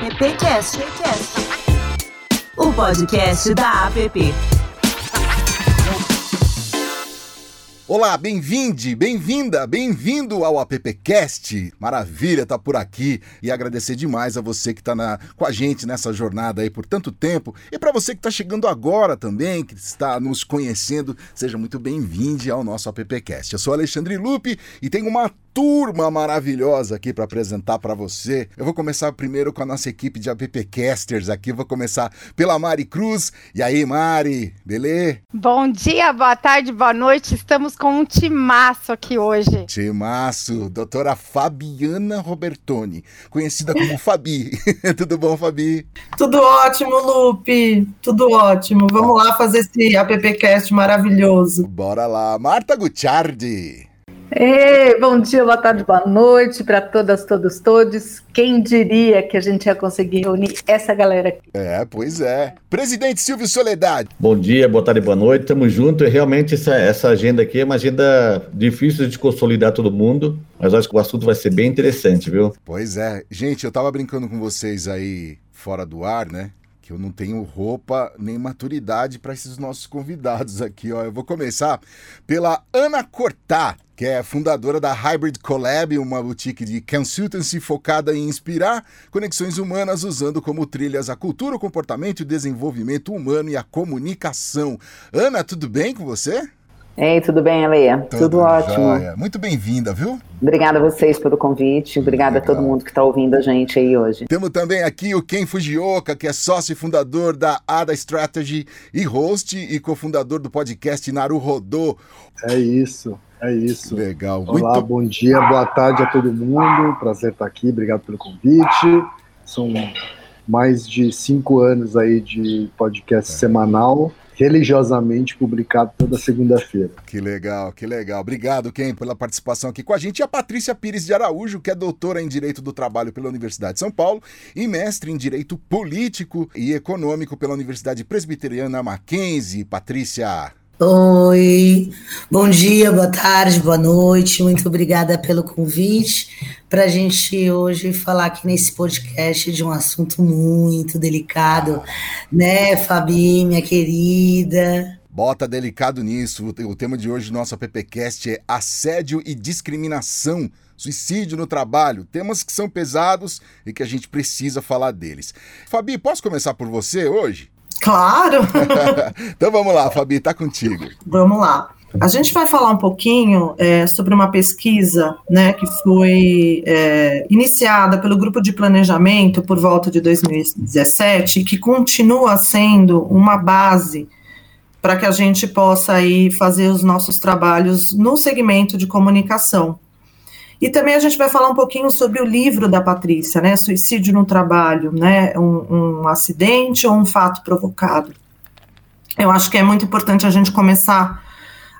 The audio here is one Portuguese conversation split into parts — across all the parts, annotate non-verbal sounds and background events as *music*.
AppCast, o podcast da App. Olá, bem-vinde, bem-vinda, bem-vindo ao AppCast. Maravilha tá por aqui e agradecer demais a você que está com a gente nessa jornada aí por tanto tempo e para você que está chegando agora também, que está nos conhecendo, seja muito bem-vindo ao nosso AppCast. Eu sou Alexandre Lupe e tenho uma turma maravilhosa aqui para apresentar para você. Eu vou começar primeiro com a nossa equipe de appcasters aqui. Vou começar pela Mari Cruz. E aí, Mari, beleza? Bom dia, boa tarde, boa noite. Estamos com um timaço aqui hoje. Timaço, doutora Fabiana Robertoni, conhecida como Fabi. *laughs* Tudo bom, Fabi? Tudo ótimo, Lupe. Tudo ótimo. Vamos lá fazer esse appcast maravilhoso. Bora lá. Marta Gucciardi. Ei, bom dia, boa tarde, boa noite para todas, todos, todos. Quem diria que a gente ia conseguir reunir essa galera aqui? É, pois é. Presidente Silvio Soledade. Bom dia, boa tarde, boa noite. Tamo junto. E realmente essa, essa agenda aqui é uma agenda difícil de consolidar todo mundo, mas acho que o assunto vai ser bem interessante, viu? Pois é. Gente, eu tava brincando com vocês aí fora do ar, né? Que eu não tenho roupa nem maturidade para esses nossos convidados aqui. Ó. Eu vou começar pela Ana Cortá, que é fundadora da Hybrid Collab, uma boutique de consultancy focada em inspirar conexões humanas usando como trilhas a cultura, o comportamento, o desenvolvimento humano e a comunicação. Ana, tudo bem com você? Ei, tudo bem, Aleia? Tudo, tudo ótimo. Joia. Muito bem-vinda, viu? Obrigada a vocês pelo convite. Obrigada Legal. a todo mundo que está ouvindo a gente aí hoje. Temos também aqui o Ken Fujioka, que é sócio e fundador da Ada Strategy e host e cofundador do podcast Naru Rodô. É isso. É isso. Legal. Olá, Muito... bom dia, boa tarde a todo mundo. Prazer estar aqui, obrigado pelo convite. São mais de cinco anos aí de podcast é. semanal religiosamente publicado toda segunda-feira. Que legal, que legal. Obrigado, Ken, pela participação aqui com a gente. E a Patrícia Pires de Araújo, que é doutora em Direito do Trabalho pela Universidade de São Paulo e mestre em Direito Político e Econômico pela Universidade Presbiteriana Mackenzie. Patrícia, Oi, bom dia, boa tarde, boa noite. Muito obrigada pelo convite para a gente hoje falar aqui nesse podcast de um assunto muito delicado, né, Fabi, minha querida? Bota delicado nisso. O tema de hoje do nosso AppCast é assédio e discriminação, suicídio no trabalho. Temas que são pesados e que a gente precisa falar deles. Fabi, posso começar por você hoje? Claro! *laughs* então vamos lá, Fabi, tá contigo. Vamos lá. A gente vai falar um pouquinho é, sobre uma pesquisa né, que foi é, iniciada pelo grupo de planejamento por volta de 2017 que continua sendo uma base para que a gente possa aí fazer os nossos trabalhos no segmento de comunicação. E também a gente vai falar um pouquinho sobre o livro da Patrícia, né? Suicídio no trabalho, né? Um, um acidente ou um fato provocado. Eu acho que é muito importante a gente começar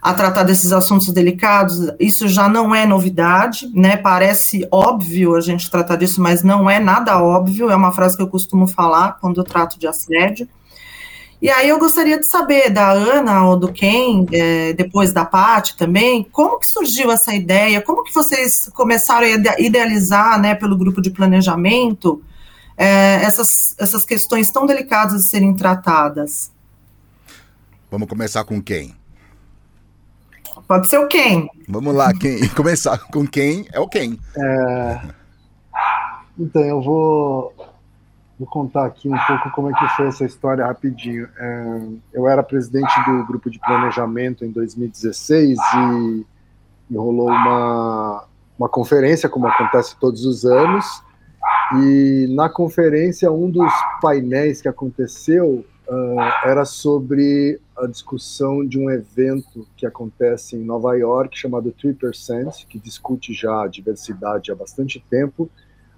a tratar desses assuntos delicados. Isso já não é novidade, né? Parece óbvio a gente tratar disso, mas não é nada óbvio. É uma frase que eu costumo falar quando eu trato de assédio. E aí eu gostaria de saber da Ana ou do Ken, é, depois da Paty também, como que surgiu essa ideia, como que vocês começaram a idealizar, né, pelo grupo de planejamento, é, essas, essas questões tão delicadas de serem tratadas? Vamos começar com quem? Pode ser o quem. Vamos lá, quem *laughs* começar com quem é o quem. É... Então, eu vou Vou contar aqui um pouco como é que foi essa história rapidinho. É, eu era presidente do grupo de planejamento em 2016 e, e rolou uma, uma conferência, como acontece todos os anos, e na conferência um dos painéis que aconteceu uh, era sobre a discussão de um evento que acontece em Nova York chamado 3%, que discute já a diversidade há bastante tempo,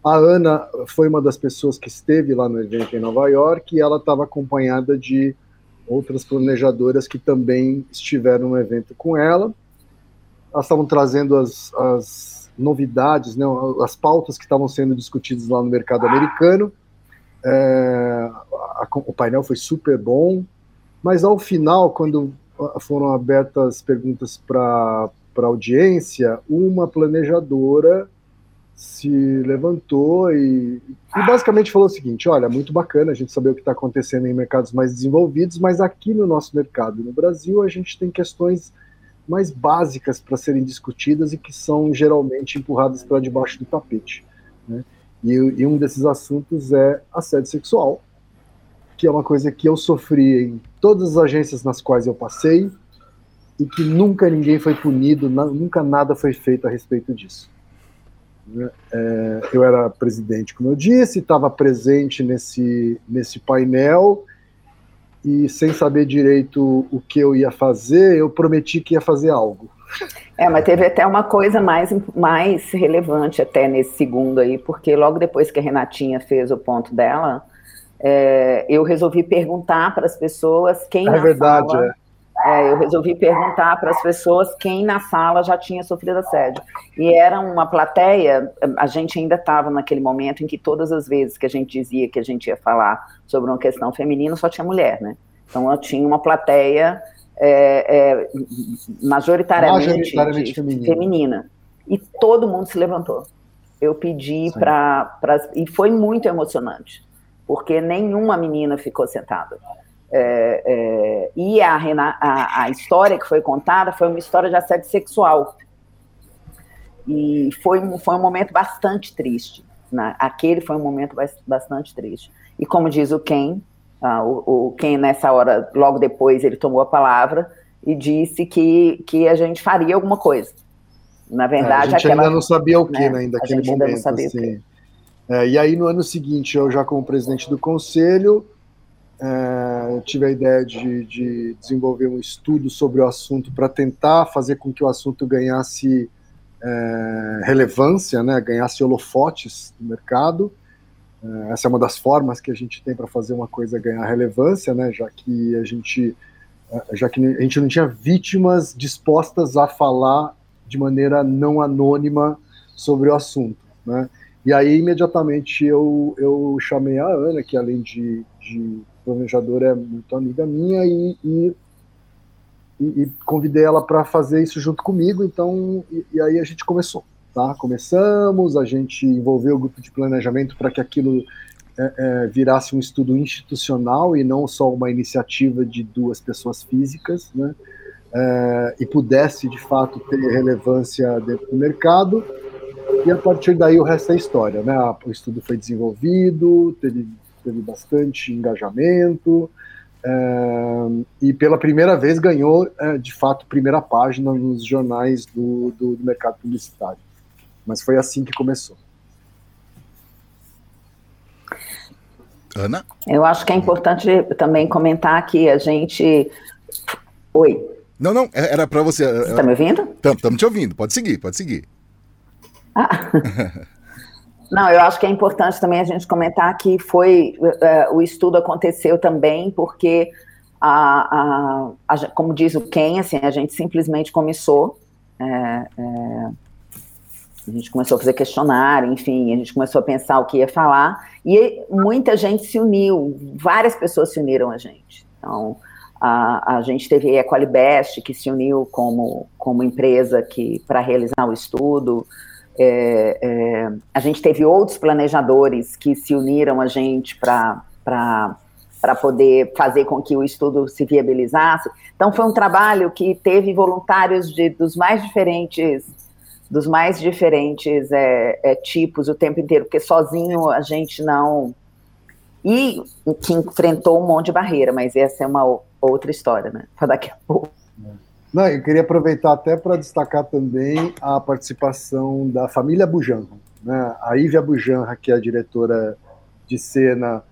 a Ana foi uma das pessoas que esteve lá no evento em Nova York e ela estava acompanhada de outras planejadoras que também estiveram no evento com ela. Elas estavam trazendo as, as novidades, né, as pautas que estavam sendo discutidas lá no mercado americano. É, a, o painel foi super bom, mas ao final, quando foram abertas perguntas para a audiência, uma planejadora se levantou e, e, basicamente falou o seguinte: olha, muito bacana a gente saber o que está acontecendo em mercados mais desenvolvidos, mas aqui no nosso mercado, no Brasil, a gente tem questões mais básicas para serem discutidas e que são geralmente empurradas para debaixo do tapete. Né? E, e um desses assuntos é assédio sexual, que é uma coisa que eu sofri em todas as agências nas quais eu passei e que nunca ninguém foi punido, nunca nada foi feito a respeito disso. Né? É, eu era presidente, como eu disse, estava presente nesse, nesse painel e sem saber direito o que eu ia fazer, eu prometi que ia fazer algo. É, mas teve até uma coisa mais, mais relevante até nesse segundo aí, porque logo depois que a Renatinha fez o ponto dela, é, eu resolvi perguntar para as pessoas quem é verdade, sala, é. Eu resolvi perguntar para as pessoas quem na sala já tinha sofrido assédio. E era uma plateia, a gente ainda estava naquele momento em que todas as vezes que a gente dizia que a gente ia falar sobre uma questão feminina, só tinha mulher, né? Então eu tinha uma plateia é, é, majoritariamente, majoritariamente feminina. feminina. E todo mundo se levantou. Eu pedi para. E foi muito emocionante, porque nenhuma menina ficou sentada. É, é, e a, a, a, história que foi contada foi uma história de assédio sexual. E foi, foi um momento bastante triste. Né? Aquele foi um momento bastante triste. E como diz o Ken, uh, o, o Ken, nessa hora, logo depois, ele tomou a palavra e disse que, que a gente faria alguma coisa. Na verdade, é, a gente aquela, ainda não sabia o que, né, ainda naquele momento. Assim. É, e aí, no ano seguinte, eu já como presidente do conselho, é, tive a ideia de, de, desenvolver um estudo sobre o assunto para tentar fazer com que o assunto ganhasse é, relevância, né, ganhasse holofotes no mercado. É, essa é uma das formas que a gente tem para fazer uma coisa ganhar relevância, né, já que a gente é, já que a gente não tinha vítimas dispostas a falar de maneira não anônima sobre o assunto, né? E aí imediatamente eu, eu chamei a Ana, que além de, de planejadora é muito amiga minha e, e, e, e convidei ela para fazer isso junto comigo. Então, e, e, aí a gente começou, tá? Começamos, a gente envolveu o grupo de planejamento para que aquilo é, é, virasse um estudo institucional e não só uma iniciativa de duas pessoas físicas, né? É, e pudesse de fato ter relevância dentro do mercado. E a partir daí o resto é história, né? O estudo foi desenvolvido, teve teve bastante engajamento é, e pela primeira vez ganhou, é, de fato, primeira página nos jornais do, do, do mercado publicitário. Mas foi assim que começou. Ana? Eu acho que é importante também comentar que a gente. Oi. Não, não, é, era para você. Você está me ouvindo? Estamos te ouvindo, pode seguir, pode seguir. Ah. *laughs* Não, eu acho que é importante também a gente comentar que foi uh, o estudo aconteceu também porque a, a, a, como diz o Ken, assim, a gente simplesmente começou, é, é, a gente começou a fazer questionário, enfim, a gente começou a pensar o que ia falar e muita gente se uniu, várias pessoas se uniram a gente. Então, a, a gente teve a Equalibest que se uniu como, como empresa que para realizar o estudo. É, é, a gente teve outros planejadores que se uniram a gente para poder fazer com que o estudo se viabilizasse. Então foi um trabalho que teve voluntários de, dos mais diferentes dos mais diferentes é, é tipos o tempo inteiro, porque sozinho a gente não e que enfrentou um monte de barreira, mas essa é uma outra história, né? Para daqui a pouco. Não, eu queria aproveitar até para destacar também a participação da família Bujanra. Né? A Ivia Bujanra, que é a diretora de cena,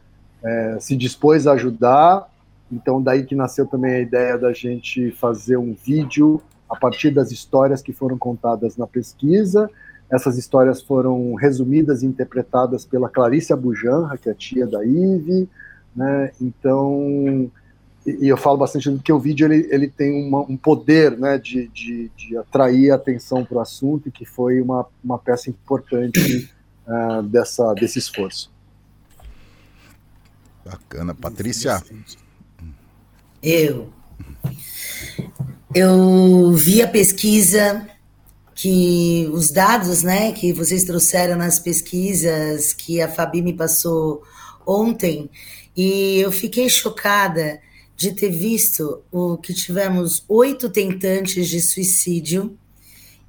é, se dispôs a ajudar. Então, daí que nasceu também a ideia da gente fazer um vídeo a partir das histórias que foram contadas na pesquisa. Essas histórias foram resumidas e interpretadas pela Clarice Bujanra, que é a tia da Ive. Né? Então, e, eu falo bastante que o vídeo ele, ele tem uma, um poder né, de, de, de atrair a atenção para o assunto e que foi uma, uma peça importante uh, dessa, desse esforço. Bacana. Patrícia? Eu. Eu vi a pesquisa, que os dados, né, que vocês trouxeram nas pesquisas que a Fabi me passou ontem, e eu fiquei chocada de ter visto o que tivemos oito tentantes de suicídio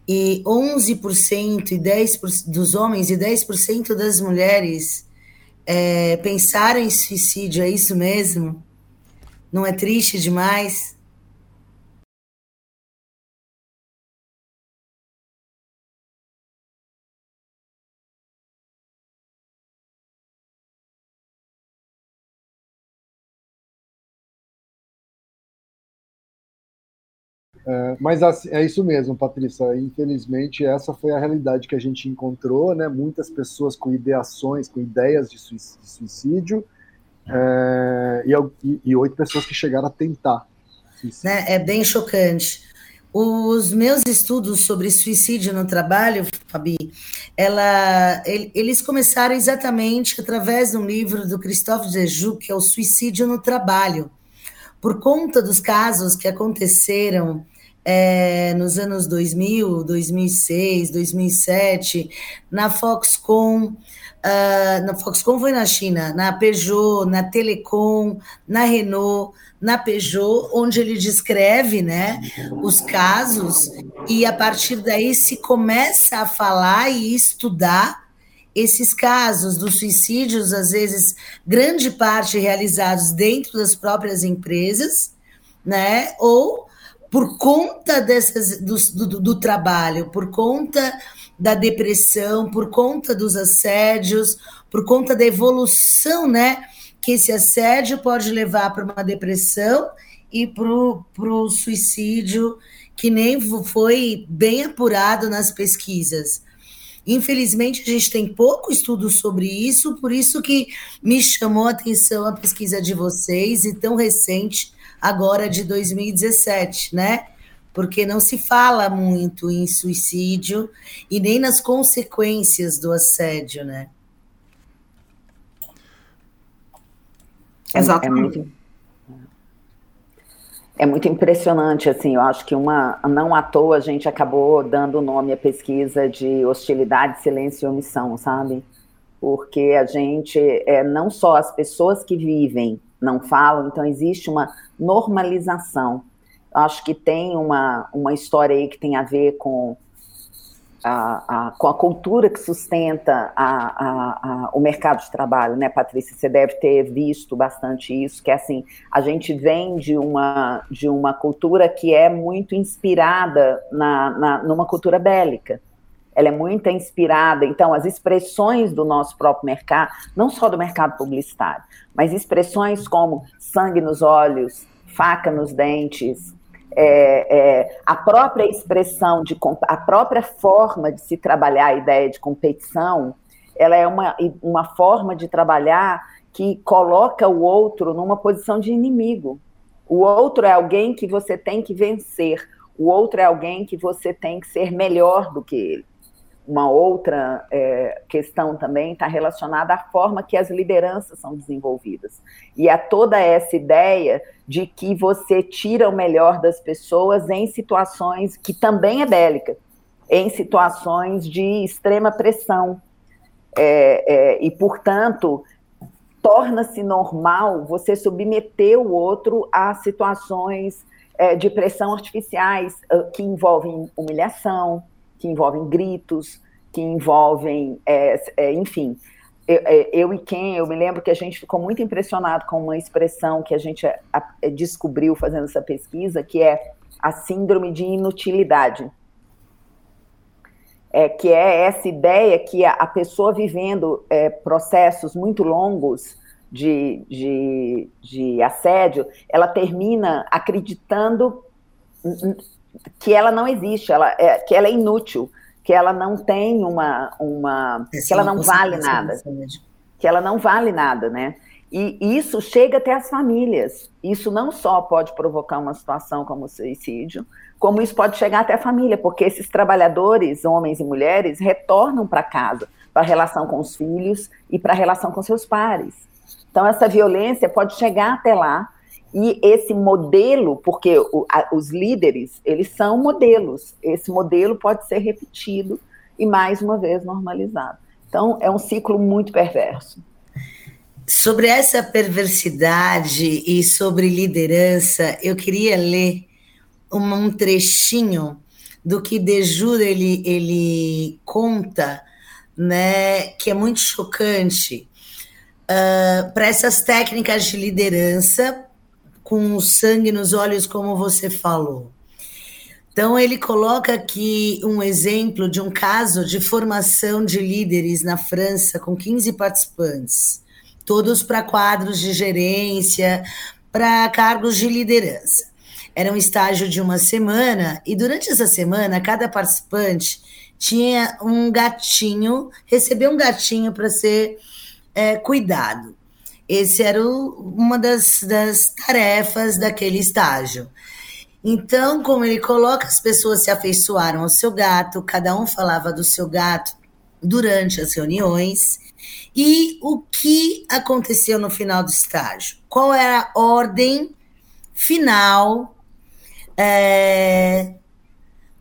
e 11% e 10% dos homens e 10% das mulheres é, pensaram em suicídio, é isso mesmo? Não é triste demais? É, mas assim, é isso mesmo, Patrícia. Infelizmente, essa foi a realidade que a gente encontrou, né? Muitas pessoas com ideações, com ideias de suicídio, é, e oito pessoas que chegaram a tentar. Né? É bem chocante. Os meus estudos sobre suicídio no trabalho, Fabi, ela, eles começaram exatamente através de um livro do Christophe Dejoux, que é o Suicídio no Trabalho. Por conta dos casos que aconteceram é, nos anos 2000, 2006, 2007, na Foxconn, uh, na Foxconn foi na China, na Peugeot, na Telecom, na Renault, na Peugeot, onde ele descreve né, os casos, e a partir daí se começa a falar e estudar esses casos dos suicídios, às vezes, grande parte realizados dentro das próprias empresas, né? Ou por conta dessas, do, do, do, trabalho, por conta da depressão, por conta dos assédios, por conta da evolução, né? Que esse assédio pode levar para uma depressão e para o suicídio, que nem foi bem apurado nas pesquisas. Infelizmente, a gente tem pouco estudo sobre isso, por isso que me chamou a atenção a pesquisa de vocês, e tão recente, agora de 2017, né? Porque não se fala muito em suicídio e nem nas consequências do assédio, né? Exatamente. É, é muito, é muito impressionante, assim, eu acho que uma, não à toa a gente acabou dando o nome à pesquisa de hostilidade, silêncio e omissão, sabe? Porque a gente, é, não só as pessoas que vivem não falam, então existe uma normalização. Acho que tem uma, uma história aí que tem a ver com a, a, com a cultura que sustenta a, o mercado de trabalho, né, Patrícia? Você deve ter visto bastante isso, que é assim, a gente vem de uma, de uma cultura que é muito inspirada na, na, numa cultura bélica ela é muito inspirada. Então, as expressões do nosso próprio mercado, não só do mercado publicitário, mas expressões como sangue nos olhos, faca nos dentes, é, é, a própria expressão, de, a própria forma de se trabalhar a ideia de competição, ela é uma, uma forma de trabalhar que coloca o outro numa posição de inimigo. O outro é alguém que você tem que vencer, o outro é alguém que você tem que ser melhor do que ele uma outra é, questão também está relacionada à forma que as lideranças são desenvolvidas. E a toda essa ideia de que você tira o melhor das pessoas em situações que também é bélica, em situações de extrema pressão. É, é, e portanto torna-se normal você submeter o outro a situações é, de pressão artificiais que envolvem humilhação que envolvem gritos, que envolvem, é, é, enfim. Eu, é, eu, e quem, eu me lembro que a gente ficou muito impressionado com uma expressão que a gente a, a, descobriu fazendo essa pesquisa, que é a síndrome de inutilidade. É, que é essa ideia que a, a pessoa vivendo é, processos muito longos de, de, de assédio, ela termina acreditando que ela não existe, ela é, que ela é inútil, que ela não tem uma, uma que ela não vale nada, que ela não vale nada, né? E isso chega até as famílias. Isso não só pode provocar uma situação como o suicídio, como isso pode chegar até a família, porque esses trabalhadores, homens e mulheres, retornam para casa, para a relação com os filhos e para a relação com seus pares. Então, essa violência pode chegar até lá E esse modelo, porque o, a, os líderes, eles são modelos, esse modelo pode ser repetido e mais uma vez normalizado. Então, é um ciclo muito perverso. Sobre essa perversidade e sobre liderança, eu queria ler um, trechinho do que Dejura ele, ele conta, né, que é muito chocante uh, para essas técnicas de liderança com sangue nos olhos, como você falou. Então, ele coloca aqui um exemplo de um caso de formação de líderes na França com 15 participantes, todos para quadros de gerência, para cargos de liderança. Era um estágio de uma semana, e durante essa semana, cada participante tinha um gatinho, recebeu um gatinho para ser é, cuidado. Esse era o, uma das, das tarefas daquele estágio. Então, como ele coloca, as pessoas se afeiçoaram ao seu gato, cada um falava do seu gato durante as reuniões. E o que aconteceu no final do estágio? Qual era a ordem final é,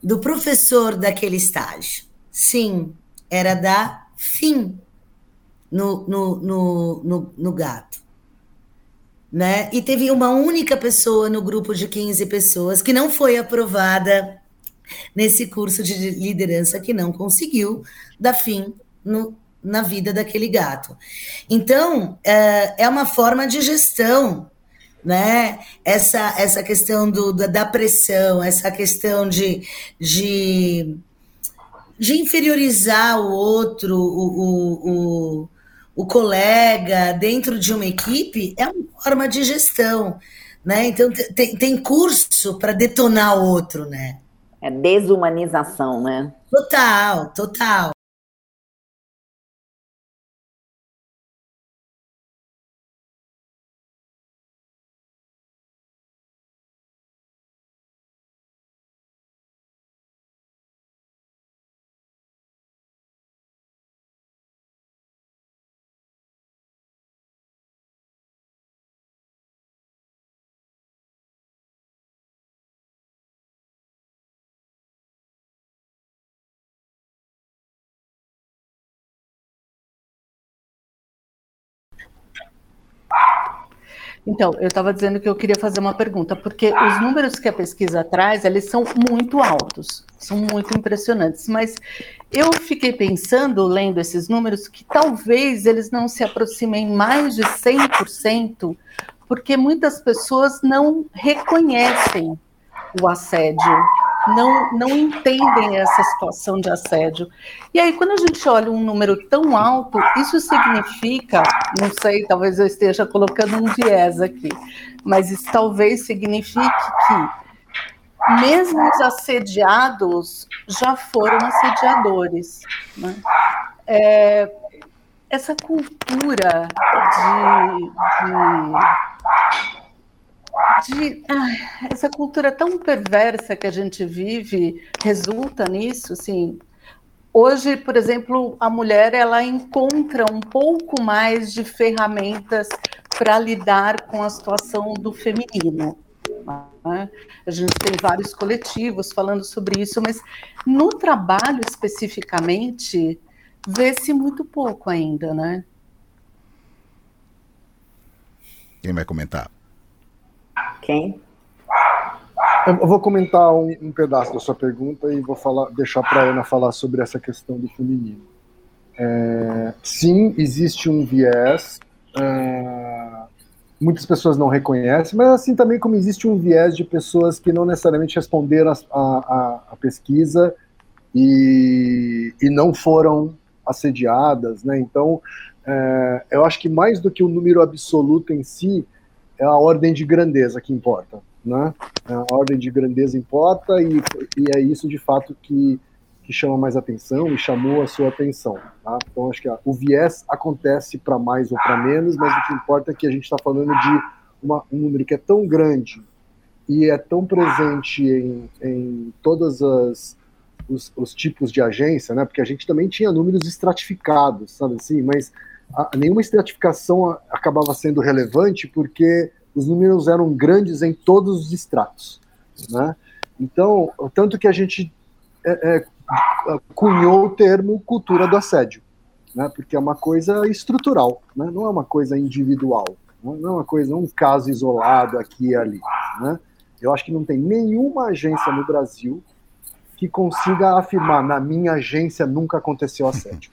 do professor daquele estágio? Sim, era da fim no, no, no, no, no gato né? E teve uma única pessoa no grupo de 15 pessoas que não foi aprovada nesse curso de liderança que não conseguiu dar fim no, na vida daquele gato. Então, é, é uma forma de gestão, né? Essa, essa questão do, da, pressão, essa questão de, de, de inferiorizar o outro, o, o, o o colega dentro de uma equipe é uma forma de gestão, né? Então tem, tem curso para detonar o outro, né? É desumanização, né? Total, total. Então, eu estava dizendo que eu queria fazer uma pergunta, porque os números que a pesquisa traz, eles são muito altos, são muito impressionantes, mas eu fiquei pensando, lendo esses números, que talvez eles não se aproximem mais de 100%, porque muitas pessoas não reconhecem o assédio, não, não entendem essa situação de assédio. E aí, quando a gente olha um número tão alto, isso significa, não sei, talvez eu esteja colocando um viés aqui, mas isso talvez signifique que mesmo os assediados já foram assediadores. Né? É, essa cultura de, de de ah, essa cultura tão perversa que a gente vive resulta nisso, assim. Hoje, por exemplo, a mulher ela encontra um pouco mais de ferramentas para lidar com a situação do feminino. Né? A gente tem vários coletivos falando sobre isso, mas no trabalho especificamente vê-se muito pouco ainda, né? Quem vai comentar? Quem? Eu vou comentar um, um pedaço da sua pergunta e vou falar, deixar para a Ana falar sobre essa questão do feminino. É, sim, existe um viés. Uh, muitas pessoas não reconhecem, mas assim também como existe um viés de pessoas que não necessariamente responderam a pesquisa e, e, não foram assediadas, né? Então, é, eu acho que mais do que o número absoluto em si, é a ordem de grandeza que importa, né? É a ordem de grandeza importa e, e é isso de fato que, que chama mais atenção e chamou a sua atenção, tá? Então acho que o viés acontece para mais ou para menos, mas o que importa é que a gente está falando de uma, um número que é tão grande e é tão presente em, em todas as os, os, tipos de agência, né? Porque a gente também tinha números estratificados, sabe assim? Mas nenhuma estratificação acabava sendo relevante porque os números eram grandes em todos os estratos. Né? Então, tanto que a gente é, é, cunhou o termo cultura do assédio, né? porque é uma coisa estrutural, né? não é uma coisa individual, né? não é uma coisa, um caso isolado aqui e ali. Né? Eu acho que não tem nenhuma agência no Brasil que consiga afirmar, na minha agência nunca aconteceu assédio.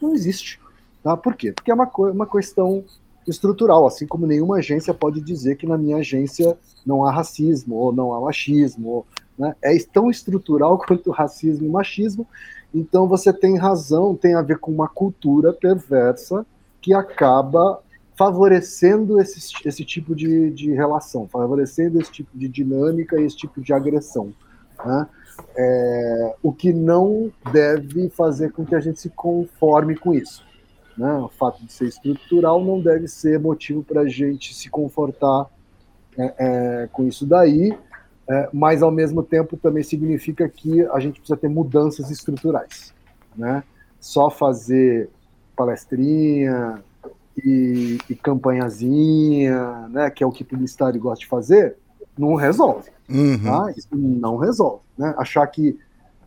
Não existe. Tá? Por quê? Porque é uma, uma questão estrutural, assim como nenhuma agência pode dizer que na minha agência não há racismo ou não há machismo. Ou, né? É tão estrutural *laughs* quanto racismo e machismo. Então você tem razão, tem a ver com uma cultura perversa que acaba favorecendo esse, esse tipo de, de relação, favorecendo esse tipo de dinâmica e esse tipo de agressão. Né? É, o que não deve fazer com que a gente se conforme com isso. Né? O fato de ser estrutural não deve ser motivo para a gente se confortar é, é, com isso daí, é, mas ao mesmo tempo também significa que a gente precisa ter mudanças estruturais. Né? Só fazer palestrinha e, e campanhazinha, né, que é o que o publicitário gosta de fazer, não resolve. Uhum. Tá? Isso não resolve. Né? Achar que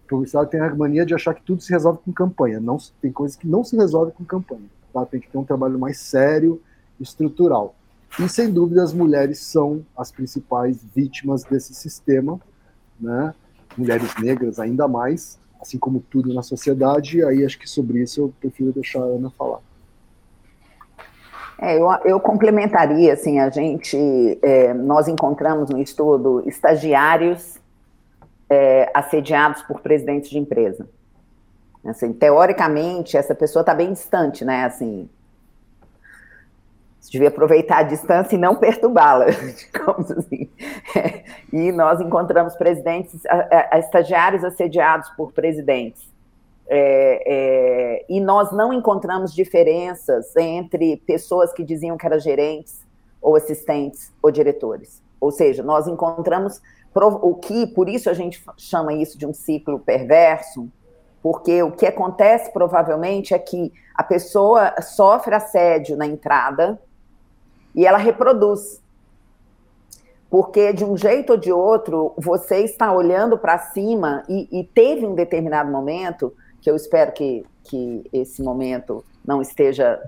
o publicitário tem a mania de achar que tudo se resolve com campanha. Não, tem coisas que não se resolve com campanha. Tá? Tem que ter um trabalho mais sério, estrutural. E sem dúvida as mulheres são as principais vítimas desse sistema, né? Mulheres negras ainda mais, assim como tudo na sociedade. E aí acho que sobre isso eu prefiro deixar a Ana falar. É, eu, eu, complementaria, assim, a gente, é, nós encontramos no estudo estagiários é, assediados por presidentes de empresa. Assim, teoricamente, essa pessoa está bem distante, né, assim, você devia aproveitar a distância e não perturbá-la, *laughs* digamos assim. e nós encontramos presidentes, a, a, estagiários assediados por presidentes é, é, e nós não encontramos diferenças entre pessoas que diziam que eram gerentes, ou assistentes, ou diretores. Ou seja, nós encontramos o que, por isso a gente chama isso de um ciclo perverso, porque o que acontece provavelmente é que a pessoa sofre assédio na entrada e ela reproduz. Porque de um jeito ou de outro, você está olhando para cima e, e teve um determinado momento que eu espero que, que esse momento não esteja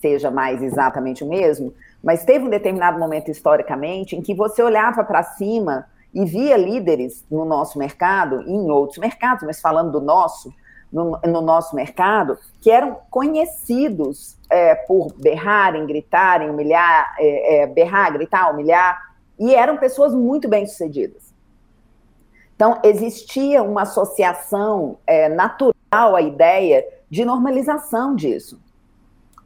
seja mais exatamente o mesmo, mas teve um determinado momento historicamente em que você olhava para cima e via líderes no nosso mercado e em outros mercados, mas falando do nosso, no, no nosso mercado, que eram conhecidos é, por berrarem, gritarem, humilhar, é, é, berrar, gritar, humilhar, e eram pessoas muito bem-sucedidas. Então, existia uma associação é, natural à ideia de normalização disso.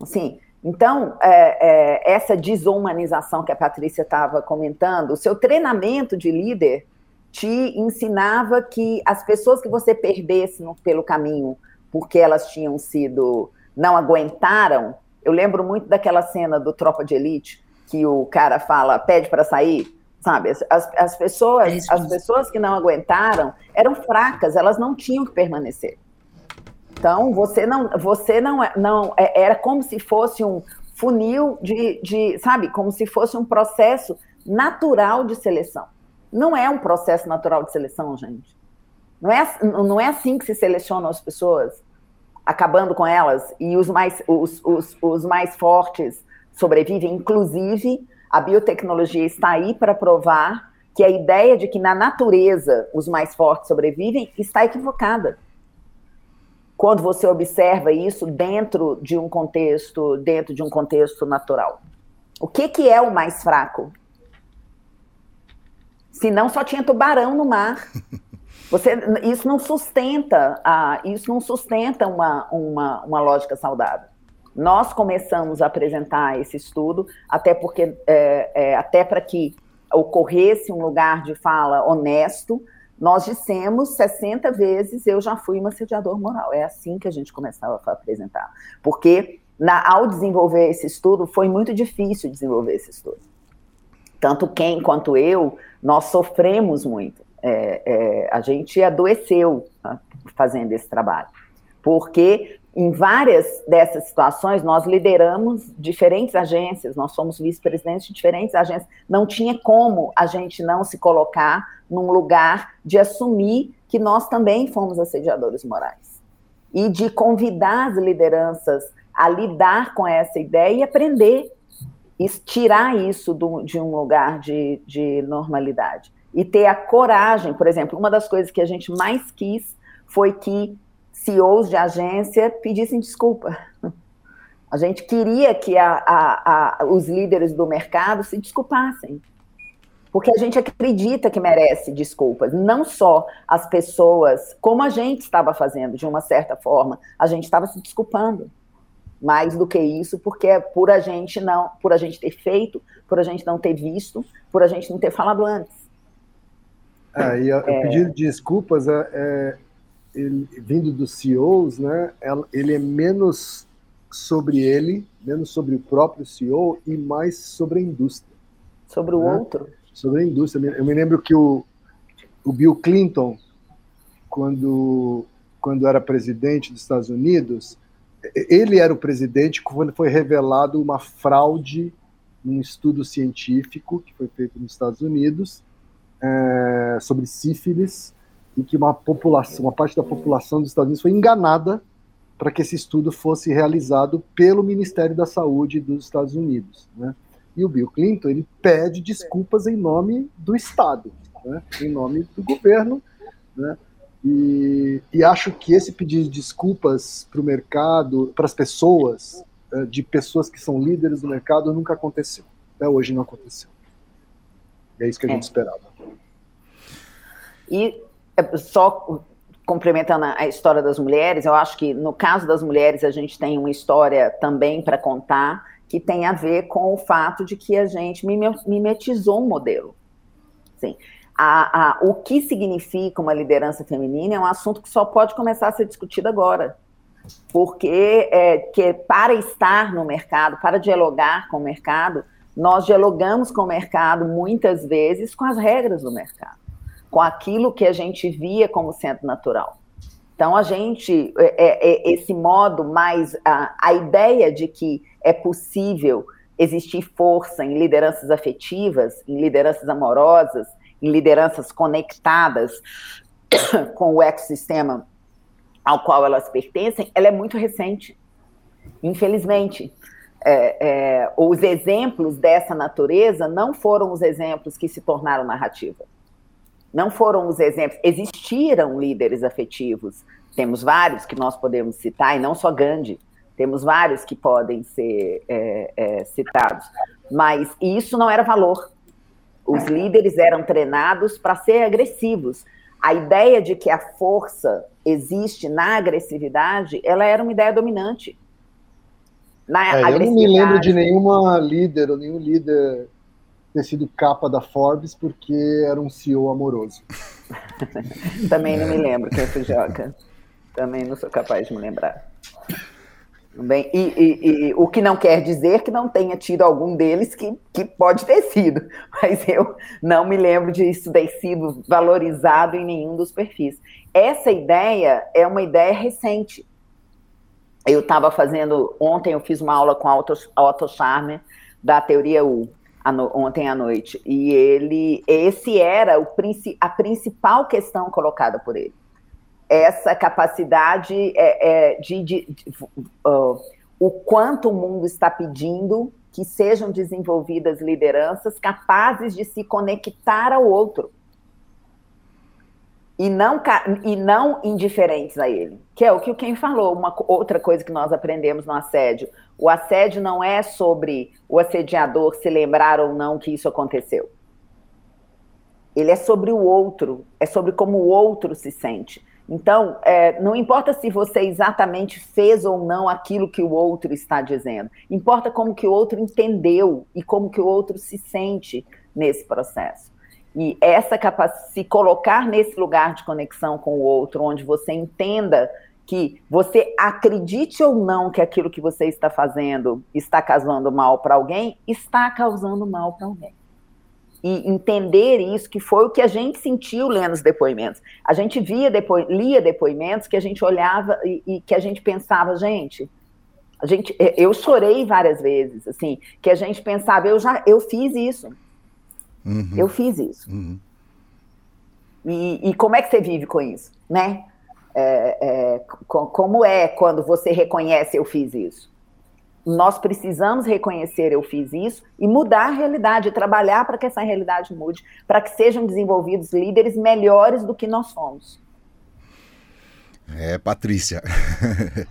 Assim, então, é, é, essa desumanização que a Patrícia estava comentando, o seu treinamento de líder te ensinava que as pessoas que você perdesse no, pelo caminho porque elas tinham sido, não aguentaram. Eu lembro muito daquela cena do Tropa de Elite, que o cara fala, pede para sair, sabe? As, as pessoas, as pessoas que não aguentaram eram fracas, elas não tinham que permanecer. Então você não, você não, é, não é, era como se fosse um funil de, de, sabe, como se fosse um processo natural de seleção. Não é um processo natural de seleção, gente. Não é, não é assim que se selecionam as pessoas, acabando com elas e os mais, os, os, os mais fortes sobrevivem, inclusive a biotecnologia está aí para provar que a ideia de que na natureza os mais fortes sobrevivem está equivocada. Quando você observa isso dentro de um contexto, dentro de um contexto natural. O que, que é o mais fraco? Se não só tinha tubarão no mar. *laughs* Você, isso não sustenta, a, isso não sustenta uma, uma, uma lógica saudável. Nós começamos a apresentar esse estudo, até porque é, é, até para que ocorresse um lugar de fala honesto, nós dissemos 60 vezes eu já fui um assediador moral. É assim que a gente começava a apresentar. Porque na, ao desenvolver esse estudo, foi muito difícil desenvolver esse estudo. Tanto quem quanto eu, nós sofremos muito. É, é, a gente adoeceu tá, fazendo esse trabalho porque em várias dessas situações nós lideramos diferentes agências, nós somos vice-presidentes de diferentes agências, não tinha como a gente não se colocar num lugar de assumir que nós também fomos assediadores morais. E de convidar as lideranças a lidar com essa ideia e aprender, e tirar isso do, de um lugar de, de normalidade. E ter a coragem, por exemplo, uma das coisas que a gente mais quis foi que CEOs de agência pedissem desculpa. A gente queria que a, a, a, os líderes do mercado se desculpassem. Porque a gente acredita que merece desculpas. Não só as pessoas, como a gente estava fazendo, de uma certa forma, a gente estava se desculpando. Mais do que isso, porque é por a gente não, por a gente ter feito, por a gente não ter visto, por a gente não ter falado antes. É, e o é... pedido de desculpas é, é ele, vindo dos CEOs, né? Ele é menos sobre ele, menos sobre o próprio CEO e mais sobre a indústria. Sobre o né? outro. Sobre a indústria. Eu me lembro que o, o Bill Clinton, quando, quando era presidente dos Estados Unidos, ele era o presidente quando foi revelado uma fraude num estudo científico que foi feito nos Estados Unidos é, sobre sífilis e que uma população, uma parte da população dos Estados Unidos foi enganada para que esse estudo fosse realizado pelo Ministério da Saúde dos Estados Unidos, né? E o Bill Clinton ele pede desculpas em nome do Estado, né? em nome do governo, né? E, e acho que esse pedido de desculpas para o mercado, para as pessoas, é, de pessoas que são líderes do mercado, nunca aconteceu. Até hoje não aconteceu. E é isso que a gente é. esperava. E só complementando a história das mulheres, eu acho que no caso das mulheres a gente tem uma história também para contar que tem a ver com o fato de que a gente mimetizou um modelo. Sim. A, a, o que significa uma liderança feminina é um assunto que só pode começar a ser discutido agora. Porque é, que para estar no mercado, para dialogar com o mercado, nós dialogamos com o mercado muitas vezes com as regras do mercado com aquilo que a gente via como centro natural. Então, a gente, é, é, é, esse modo mais, a, a ideia de que é possível existir força em lideranças afetivas, em lideranças amorosas, em lideranças conectadas *coughs* com o ecossistema ao qual elas pertencem, ela é muito recente. Infelizmente, é, é, os exemplos dessa natureza não foram os exemplos que se tornaram narrativa não foram os exemplos. Existiram líderes afetivos, temos vários que nós podemos citar, e não só Gandhi, temos vários que podem ser é, é, citados, mas isso não era valor. Os líderes eram treinados para ser agressivos. A ideia de que a força existe na agressividade, ela era uma ideia dominante. Na é, eu não me lembro de nenhuma líder ou nenhum líder ter sido capa da Forbes porque era um CEO amoroso. *laughs* Também não me lembro quem foi Joca. Também não sou capaz de me lembrar. Bem, e, e, e, o que não quer dizer que não tenha tido algum deles que, que pode ter sido, *laughs* mas eu não me lembro de isso ter sido valorizado em nenhum dos perfis. Essa ideia é uma ideia recente. Eu estava fazendo, ontem eu fiz uma aula com a Otto, Otto Scharmer, da teoria U, no, ontem à noite. E ele, esse era o, a principal questão colocada por ele. Essa capacidade é, é, de, de, de uh, o quanto o mundo está pedindo que sejam desenvolvidas lideranças capazes de se conectar ao outro e não, e não indiferentes a ele. Que é o que o Ken falou, uma outra coisa que nós aprendemos no assédio. O assédio não é sobre o assediador se lembrar ou não que isso aconteceu. Ele é sobre o outro, é sobre como o outro se sente. Então, é, não importa se você exatamente fez ou não aquilo que o outro está dizendo, importa como que o outro entendeu e como que o outro se sente nesse processo. E essa capacidade, se colocar nesse lugar de conexão com o outro, onde você entenda que você acredite ou não que aquilo que você está fazendo está causando mal para alguém, está causando mal para alguém. e entender isso, que foi o que a gente sentiu lendo os depoimentos. A gente via depo lia depoimentos que a gente olhava e, e, que a gente pensava, gente, a gente, eu chorei várias vezes, assim, que a gente pensava, eu já, eu fiz isso, uhum. eu fiz isso. Uhum. E, e, como é que você vive com isso, né? É, é, como é quando você reconhece eu fiz isso? nós precisamos reconhecer eu fiz isso e mudar a realidade, trabalhar para que essa realidade mude, para que sejam desenvolvidos líderes melhores do que nós somos. É, Patrícia. *laughs*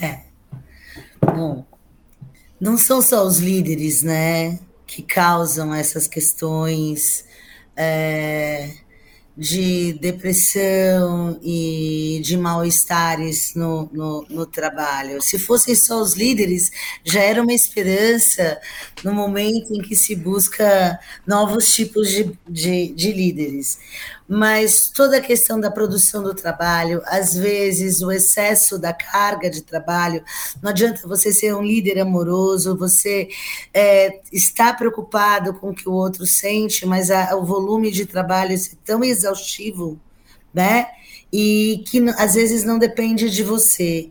é. Bom, não são só os líderes, né, que causam essas questões. É de depressão e de mal-estares no, no, no, trabalho. Se fossem só os líderes, já era uma esperança no momento em que se busca novos tipos de, de, de líderes mas toda a questão da produção do trabalho, às vezes o excesso da carga de trabalho, não adianta você ser um líder amoroso, você é, está preocupado com o que o outro sente, mas a, o volume de trabalho é tão exaustivo, né? E que às vezes não depende de você,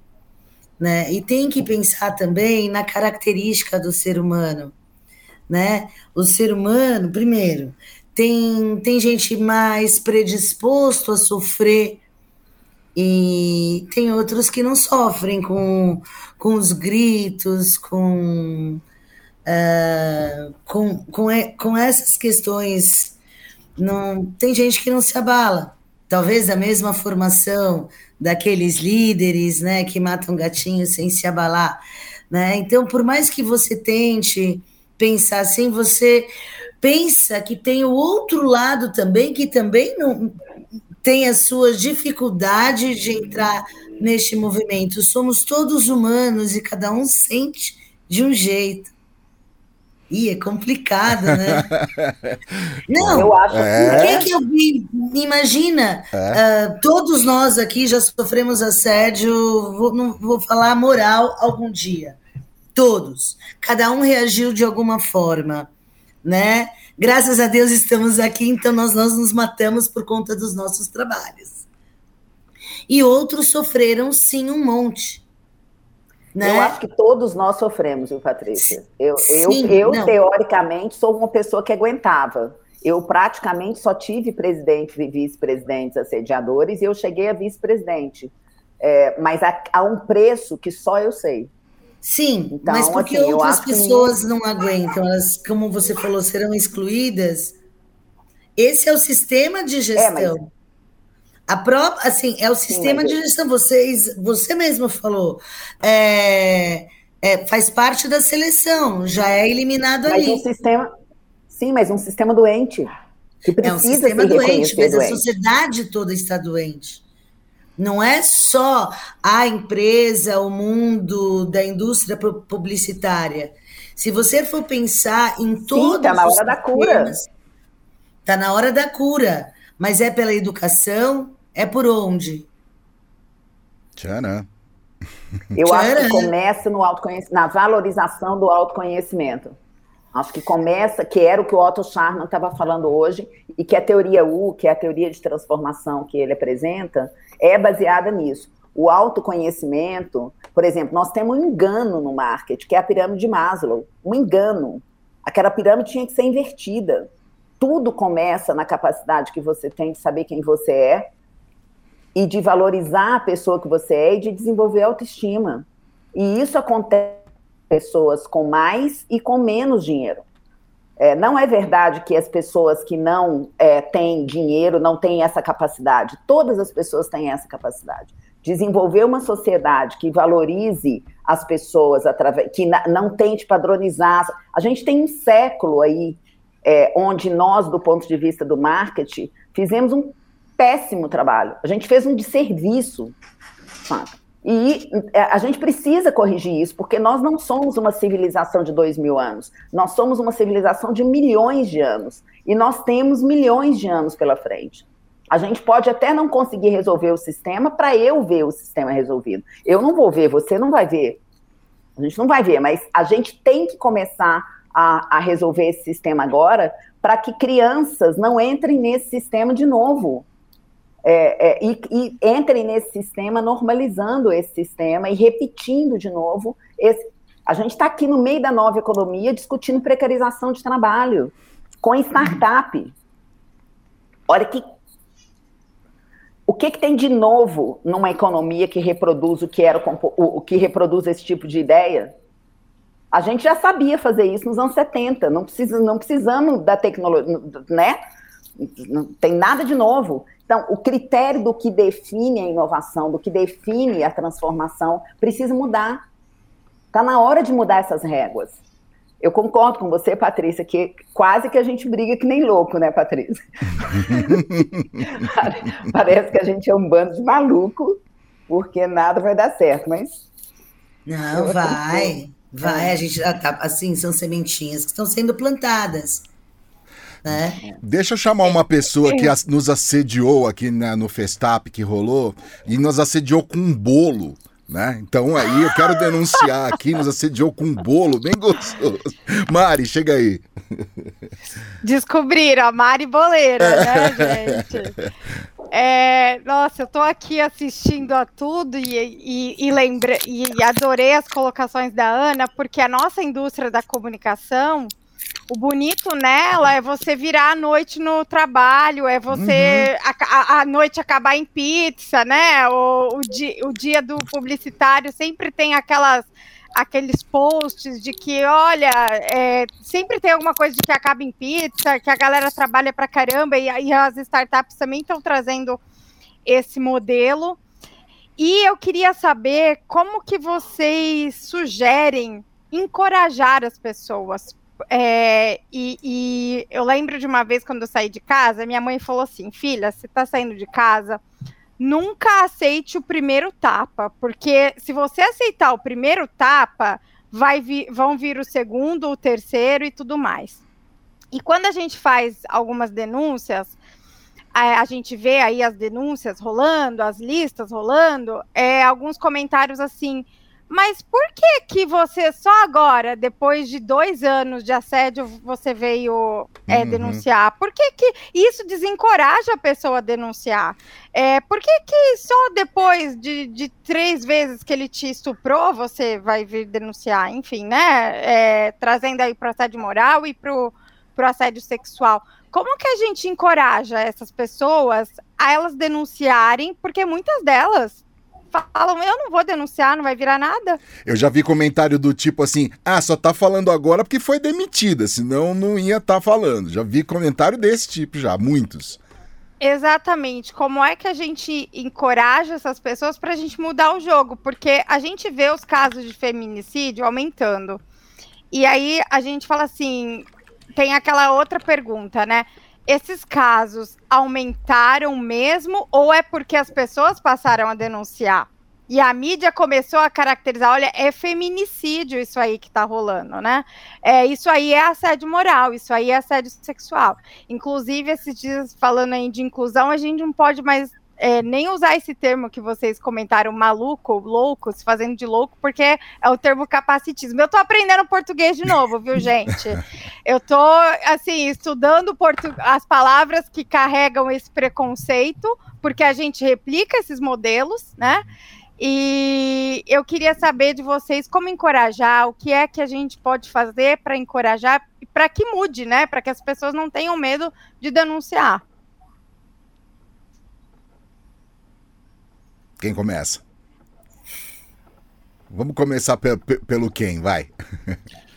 né? E tem que pensar também na característica do ser humano, né? O ser humano, primeiro, tem, tem gente mais predisposto a sofrer e tem outros que não sofrem com, com os gritos, com, uh, com, com, com essas questões. Não, tem gente que não se abala. Talvez a mesma formação daqueles líderes né, que matam gatinhos sem se abalar. Né? Então, por mais que você tente pensar assim, você pensa que tem o outro lado também, que também não tem as suas dificuldades de entrar neste movimento. Somos todos humanos e cada um sente de um jeito. Ih, é complicado, né? *laughs* Não, eu acho é. que, que eu vi? Imagina, é. uh, todos nós aqui já sofremos assédio, vou, não vou falar moral algum dia. Todos. Cada um reagiu de alguma forma né? Graças a Deus estamos aqui, então nós, nós nos matamos por conta dos nossos trabalhos. E outros sofreram sim um monte. Né? Eu acho que todos nós sofremos, viu, Patrícia? Eu, sim, eu, eu teoricamente, sou uma pessoa que aguentava. Eu praticamente só tive presidente e vice-presidentes assediadores e eu cheguei a vice-presidente. É, mas há, há um preço que só eu sei. Sim, então, mas porque assim, outras pessoas que... não aguentam, elas, como você falou, serão excluídas. Esse é o sistema de gestão. É, mas... A própria, assim, é o sistema Sim, de gestão. Vocês, você mesmo falou, é, é, faz parte da seleção, já é eliminado mas ali. Um sistema, sim, mas um sistema doente. Que precisa é um sistema doente, mas doente. a sociedade toda está doente. Não é só a empresa, o mundo da indústria publicitária. Se você for pensar em todos Sim, tá na hora da cura. Está na hora da cura. Mas é pela educação? É por onde? Tcharam. Eu Tcharam. acho que começa no autoconhecimento, na valorização do autoconhecimento. Acho que começa, que era o que o Otto Scharman estava falando hoje, e que a teoria U, que é a teoria de transformação que ele apresenta, é baseada nisso. O autoconhecimento, por exemplo, nós temos um engano no marketing, que é a pirâmide de Maslow. Um engano. Aquela pirâmide tinha que ser invertida. Tudo começa na capacidade que você tem de saber quem você é e de valorizar a pessoa que você é e de desenvolver autoestima. E isso acontece pessoas com mais e com menos dinheiro. É, não é verdade que as pessoas que não é, têm dinheiro não têm essa capacidade. Todas as pessoas têm essa capacidade. Desenvolver uma sociedade que valorize as pessoas, através, que não tente padronizar. A gente tem um século aí é, onde nós, do ponto de vista do marketing, fizemos um péssimo trabalho. A gente fez um desserviço. Sabe? E é, a gente precisa corrigir isso, porque nós não somos uma civilização de dois mil anos, nós somos uma civilização de milhões de anos. E nós temos milhões de anos pela frente. A gente pode até não conseguir resolver o sistema para eu ver o sistema resolvido. Eu não vou ver, você não vai ver. A gente não vai ver, mas a gente tem que começar a, a resolver esse sistema agora, para que crianças não entrem nesse sistema de novo. É, é, e, e, entrem nesse sistema, normalizando esse sistema e repetindo de novo. Esse, a gente está aqui no meio da nova economia discutindo precarização de trabalho com startup. Olha que. O que, que tem de novo numa economia que reproduz o que era o, o que reproduz esse tipo de ideia? A gente já sabia fazer isso nos anos 70, não, precisa, não precisamos da tecnologia, né? Não tem nada de novo. Então, o critério do que define a inovação, do que define a transformação, precisa mudar. Está na hora de mudar essas réguas. Eu concordo com você, Patrícia, que quase que a gente briga que nem louco, né, Patrícia? *laughs* Parece que a gente é um bando de maluco, porque nada vai dar certo, mas. Não, vai. Vai, a gente tá, assim, são sementinhas que estão sendo plantadas. Né? Deixa eu chamar uma pessoa que nos assediou aqui né, no Festap que rolou e nos assediou com um bolo. Né? Então aí eu quero denunciar aqui, nos assediou com um bolo bem gostoso. Mari, chega aí. Descobriram a Mari Boleira, né, gente? É, nossa, eu tô aqui assistindo a tudo e, e, e, lembre, e, e adorei as colocações da Ana, porque a nossa indústria da comunicação, o bonito nela é você virar a noite no trabalho, é você uhum. a, a, noite acabar em pizza, né? O, o, di, o dia do publicitário sempre tem aquelas aqueles posts de que, olha, é, sempre tem alguma coisa de que acaba em pizza, que a galera trabalha para caramba, e, e as startups também estão trazendo esse modelo. E eu queria saber como que vocês sugerem encorajar as pessoas. É, e, e eu lembro de uma vez quando eu saí de casa, minha mãe falou assim: filha, você está saindo de casa, nunca aceite o primeiro tapa, porque se você aceitar o primeiro tapa, vai vir, vão vir o segundo, o terceiro e tudo mais. E quando a gente faz algumas denúncias, a, a gente vê aí as denúncias rolando, as listas rolando, é, alguns comentários assim mas por que que você só agora, depois de dois anos de assédio, você veio é, uhum. denunciar? Por que que isso desencoraja a pessoa a denunciar? É, por que que só depois de, de três vezes que ele te estuprou, você vai vir denunciar? Enfim, né? É, trazendo aí para o assédio moral e para o assédio sexual. Como que a gente encoraja essas pessoas a elas denunciarem? Porque muitas delas falam, eu não vou denunciar, não vai virar nada. Eu já vi comentário do tipo assim, ah, só tá falando agora porque foi demitida, senão não ia estar tá falando. Já vi comentário desse tipo já, muitos. Exatamente. Como é que a gente encoraja essas pessoas para a gente mudar o jogo? Porque a gente vê os casos de feminicídio aumentando. E aí a gente fala assim, tem aquela outra pergunta, né? Esses casos aumentaram mesmo ou é porque as pessoas passaram a denunciar? E a mídia começou a caracterizar, olha, é feminicídio isso aí que tá rolando, né? É, isso aí é assédio moral, isso aí é assédio sexual. Inclusive, esses dias falando aí de inclusão, a gente não pode mais é, nem usar esse termo que vocês comentaram, maluco, louco, se fazendo de louco, porque é o termo capacitismo. Eu tô aprendendo português de novo, viu, *laughs* gente? Eu tô, assim, estudando as palavras que carregam esse preconceito, porque a gente replica esses modelos, né? E eu queria saber de vocês como encorajar, o que é que a gente pode fazer para encorajar, para que mude, né? Para que as pessoas não tenham medo de denunciar. Quem começa? Vamos começar pe pelo quem, vai.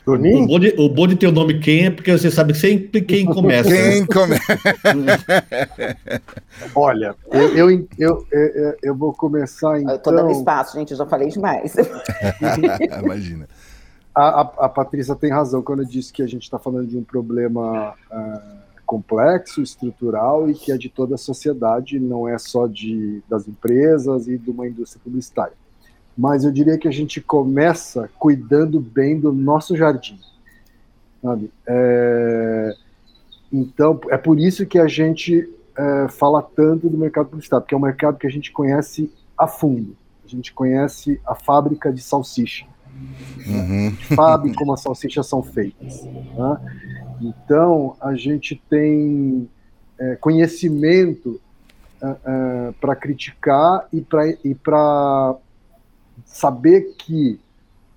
O bom, de, o bom de ter o nome quem é porque você sabe sempre quem começa. Quem né? começa. *laughs* Olha, eu, eu, eu, eu, vou começar então. Eu tô dando então- espaço, gente, eu já falei demais. *laughs* Imagina. A, a, a, Patrícia tem razão quando disse que a gente está falando de um problema. Uh, complexo, estrutural e que é de toda a sociedade, não é só de, das empresas e de uma indústria publicitária. Mas eu diria que a gente começa cuidando bem do nosso jardim. Sabe? É, então, é por isso que a gente é, fala tanto do mercado publicitário, porque é um mercado que a gente conhece a fundo. A gente conhece a fábrica de salsicha. Uhum. Sabe como as salsichas são feitas. Né? Então, a gente tem é, conhecimento é, é, para criticar e para saber que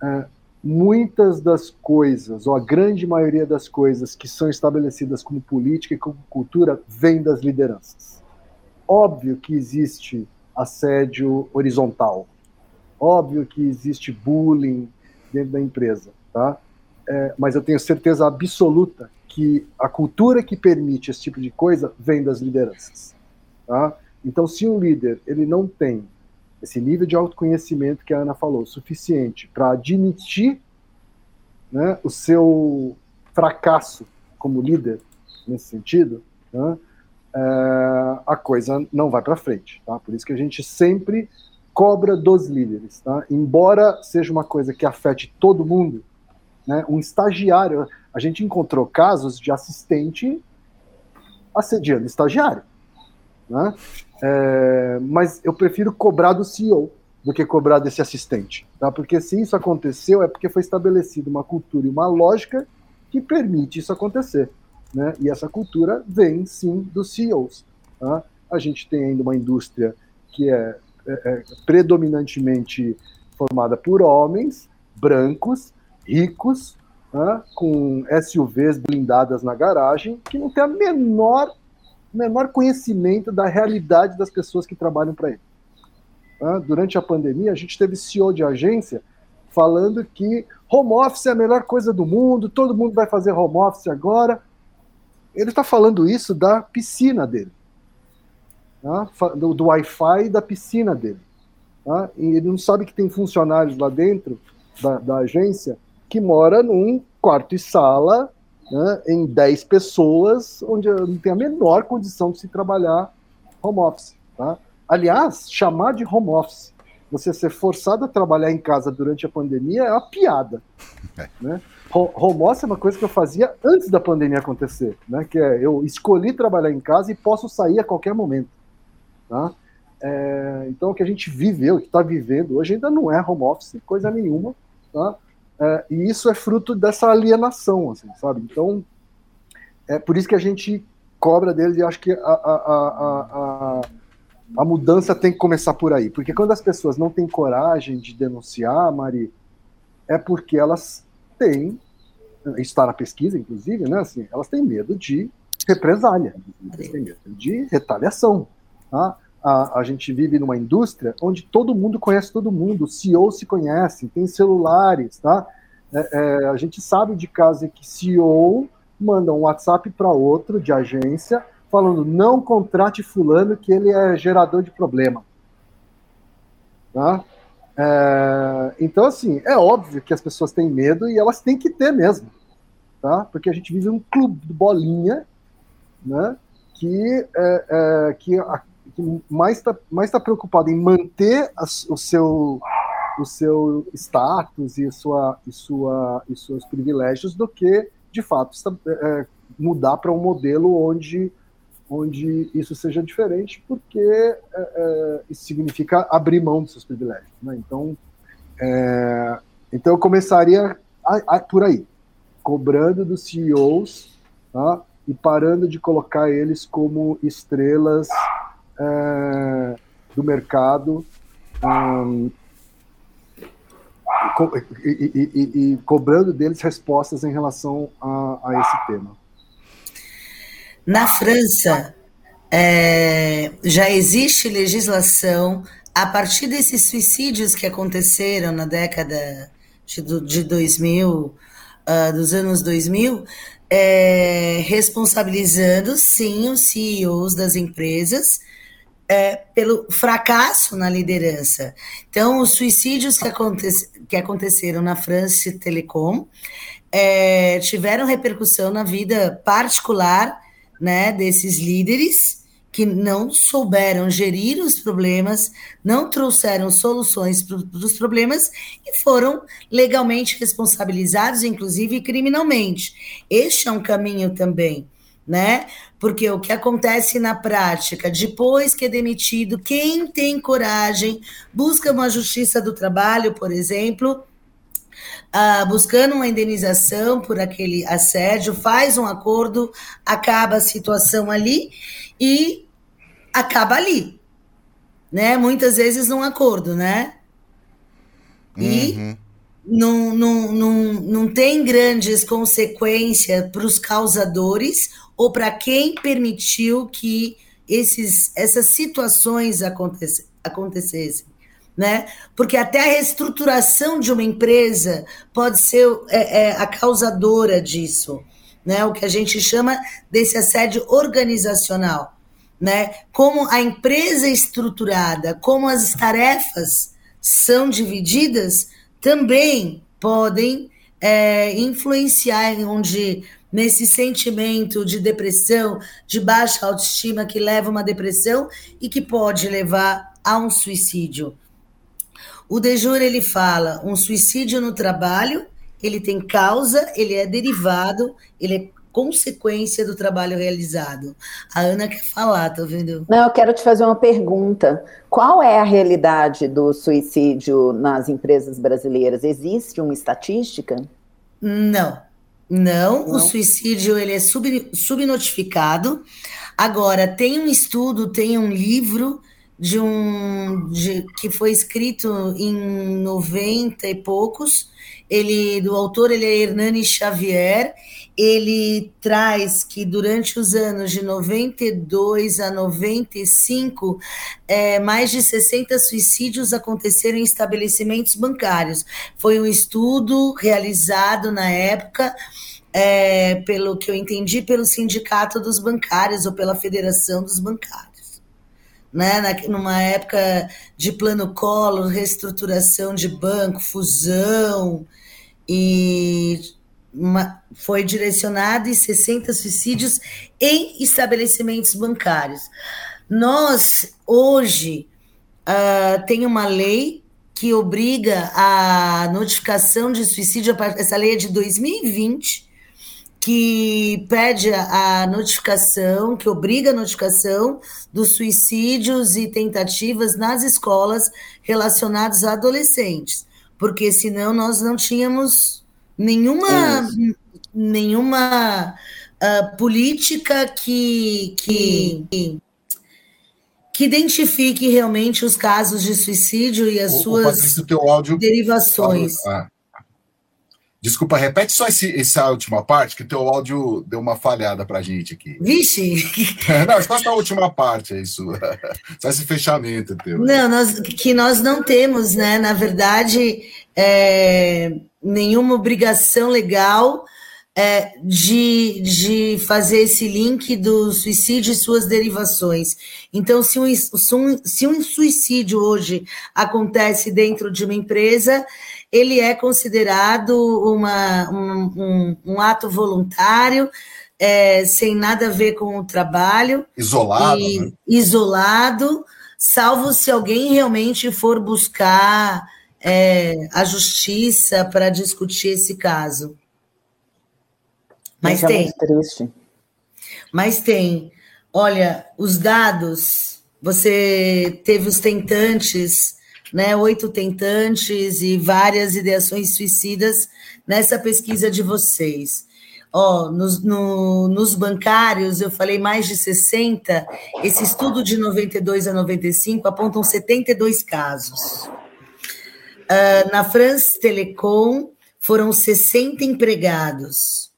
é, muitas das coisas, ou a grande maioria das coisas que são estabelecidas como política e como cultura, vem das lideranças. Óbvio que existe assédio horizontal, óbvio que existe bullying dentro da empresa, tá? É, mas eu tenho certeza absoluta que a cultura que permite esse tipo de coisa vem das lideranças, tá? Então, se um líder ele não tem esse nível de autoconhecimento que a Ana falou, suficiente para admitir né, o seu fracasso como líder, nesse sentido, né, é, a coisa não vai para frente. Tá? Por isso que a gente sempre cobra dos líderes. Tá? Embora seja uma coisa que afete todo mundo, né, um estagiário, a gente encontrou casos de assistente assediando estagiário. Né? É, mas eu prefiro cobrar do CEO do que cobrar desse assistente, tá? Porque se isso aconteceu é porque foi estabelecida uma cultura e uma lógica que permite isso acontecer, né? E essa cultura vem sim dos CEOs. Tá? A gente tem ainda uma indústria que é, é, é predominantemente formada por homens brancos, ricos, tá? com SUVs blindadas na garagem, que não tem a menor menor conhecimento da realidade das pessoas que trabalham para ele. Tá? Durante a pandemia, a gente teve CEO de agência falando que home office é a melhor coisa do mundo, todo mundo vai fazer home office agora. Ele está falando isso da piscina dele, tá? do, do Wi-Fi da piscina dele. Tá? E ele não sabe que tem funcionários lá dentro da, da agência que mora num quarto e sala né, em 10 pessoas, onde não tem a menor condição de se trabalhar home office. Tá? Aliás, chamar de home office, você ser forçado a trabalhar em casa durante a pandemia é uma piada. É. Né? Home office é uma coisa que eu fazia antes da pandemia acontecer, né? que é eu escolhi trabalhar em casa e posso sair a qualquer momento. Tá? É, então, o que a gente viveu, o que está vivendo hoje ainda não é home office, coisa nenhuma. Tá? É, e isso é fruto dessa alienação, assim, sabe? Então, é por isso que a gente cobra deles e acho que a, a, a, a, mudança tem que começar por aí. Porque quando as pessoas não têm coragem de denunciar, Mari, é porque elas têm, está na pesquisa, inclusive, né? Assim, elas têm medo de represália, têm medo de retaliação. Tá? a, a gente vive numa indústria onde todo mundo conhece todo mundo, o CEO se conhece, tem celulares, tá? É, é, a gente sabe de casos que CEO manda um WhatsApp para outro de agência falando não contrate fulano que ele é gerador de problema. Tá? É, então, assim, é óbvio que as pessoas têm medo e elas têm que ter mesmo, tá? Porque a gente vive um clube de bolinha, né? Que, é, é, que a, que mais está mais tá preocupado em manter a, o seu o seu status e sua e sua e seus privilégios do que de fato está, é, é mudar para um modelo onde onde isso seja diferente porque é, é, isso significa abrir mão dos seus privilégios né? então é, então eu começaria a, a, por aí cobrando dos CEOs tá? e parando de colocar eles como estrelas é, do mercado um, e, e, e, e, cobrando deles respostas em relação a, a esse tema. Na França, é, já existe legislação a partir desses suicídios que aconteceram na década de, de 2000, uh, ah, dos anos 2000, é, responsabilizando sim os CEOs das empresas é, pelo fracasso na liderança. Então, os suicídios que, aconte que aconteceram na France Telecom é, tiveram repercussão na vida particular né, desses líderes que não souberam gerir os problemas, não trouxeram soluções para os problemas e foram legalmente responsabilizados, inclusive criminalmente. Este é um caminho também né? Porque o que acontece na prática, depois que é demitido, quem tem coragem busca uma justiça do trabalho, por exemplo, uh, buscando uma indenização por aquele assédio, faz um acordo, acaba a situação ali e acaba ali, né? Muitas vezes num acordo, né? E uhum. não, não, não, não tem grandes consequências para os causadores ou para quem permitiu que esses, essas situações acontecessem. Né? Porque até a reestruturação de uma empresa pode ser é, é, a causadora disso, né? O que a gente chama desse assédio organizacional, né? Como a empresa é estruturada, como as tarefas são divididas, também podem é, influenciar onde nesse sentimento de depressão, de baixa autoestima que leva a uma depressão e que pode levar a um suicídio. O Dejur ele fala um suicídio no trabalho, ele tem causa, ele é derivado, ele é consequência do trabalho realizado. A Ana quer falar, tá vendo? Não, eu quero te fazer uma pergunta. Qual é a realidade do suicídio nas empresas brasileiras? Existe uma estatística? Não. Não, Não. o suicídio ele é sub, subnotificado. Agora, tem um estudo, tem um livro de um de, que foi escrito em 90 e poucos. Ele do autor ele é Hernani Xavier. Ele traz que durante os anos de 92 a 95, é, mais de 60 suicídios aconteceram em estabelecimentos bancários. Foi um estudo realizado na época é, pelo que eu entendi, pelo Sindicato dos Bancários ou pela Federação dos Bancários né, numa época de plano colo, reestruturação de banco, fusão, e uma, foi direcionado em 60 suicídios em estabelecimentos bancários. Nós, hoje, uh, tem uma lei que obriga a notificação de suicídio, essa lei é de 2020, que pede a notificação, que obriga a notificação dos suicídios e tentativas nas escolas relacionados a adolescentes, porque senão nós não tínhamos nenhuma nenhuma uh, política que, que, que identifique realmente os casos de suicídio e as o, suas o derivações. Ah, Desculpa, repete só esse, essa última parte, que teu áudio deu uma falhada pra gente aqui. Vixe! *laughs* não, só essa última parte, é isso. *laughs* Só esse fechamento teu. Não, nós, que nós não temos, né, na verdade, é, nenhuma obrigação legal é, de, de fazer esse link do suicídio e suas derivações. Então, se um, se um suicídio hoje acontece dentro de uma empresa, ele é considerado uma, um, um, um ato voluntário, é, sem nada a ver com o trabalho. Isolado. E, né? Isolado, salvo se alguém realmente for buscar é, a justiça para discutir esse caso. Mas é tem. triste. Mas tem. Olha, os dados, você teve os tentantes né, oito tentantes e várias ideações suicidas nessa pesquisa de vocês. Ó, nos, no, nos bancários, eu falei mais de 60, esse estudo de 92 a 95 apontam 72 casos. Uh, na France Telecom, foram 60 empregados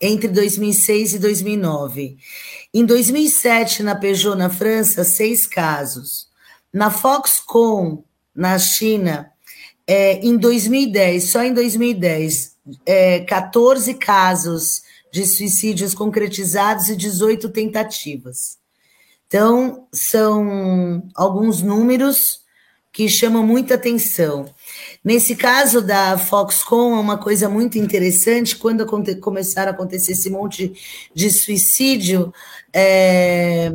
entre 2006 e 2009. Em 2007, na Peugeot, na França, seis casos. Na Foxconn, na China, é, em 2010, só em 2010, é, 14 casos de suicídios concretizados e 18 tentativas. Então, são alguns números que chamam muita atenção. Nesse caso da Foxconn, é uma coisa muito interessante, quando começaram a acontecer esse monte de suicídio, é,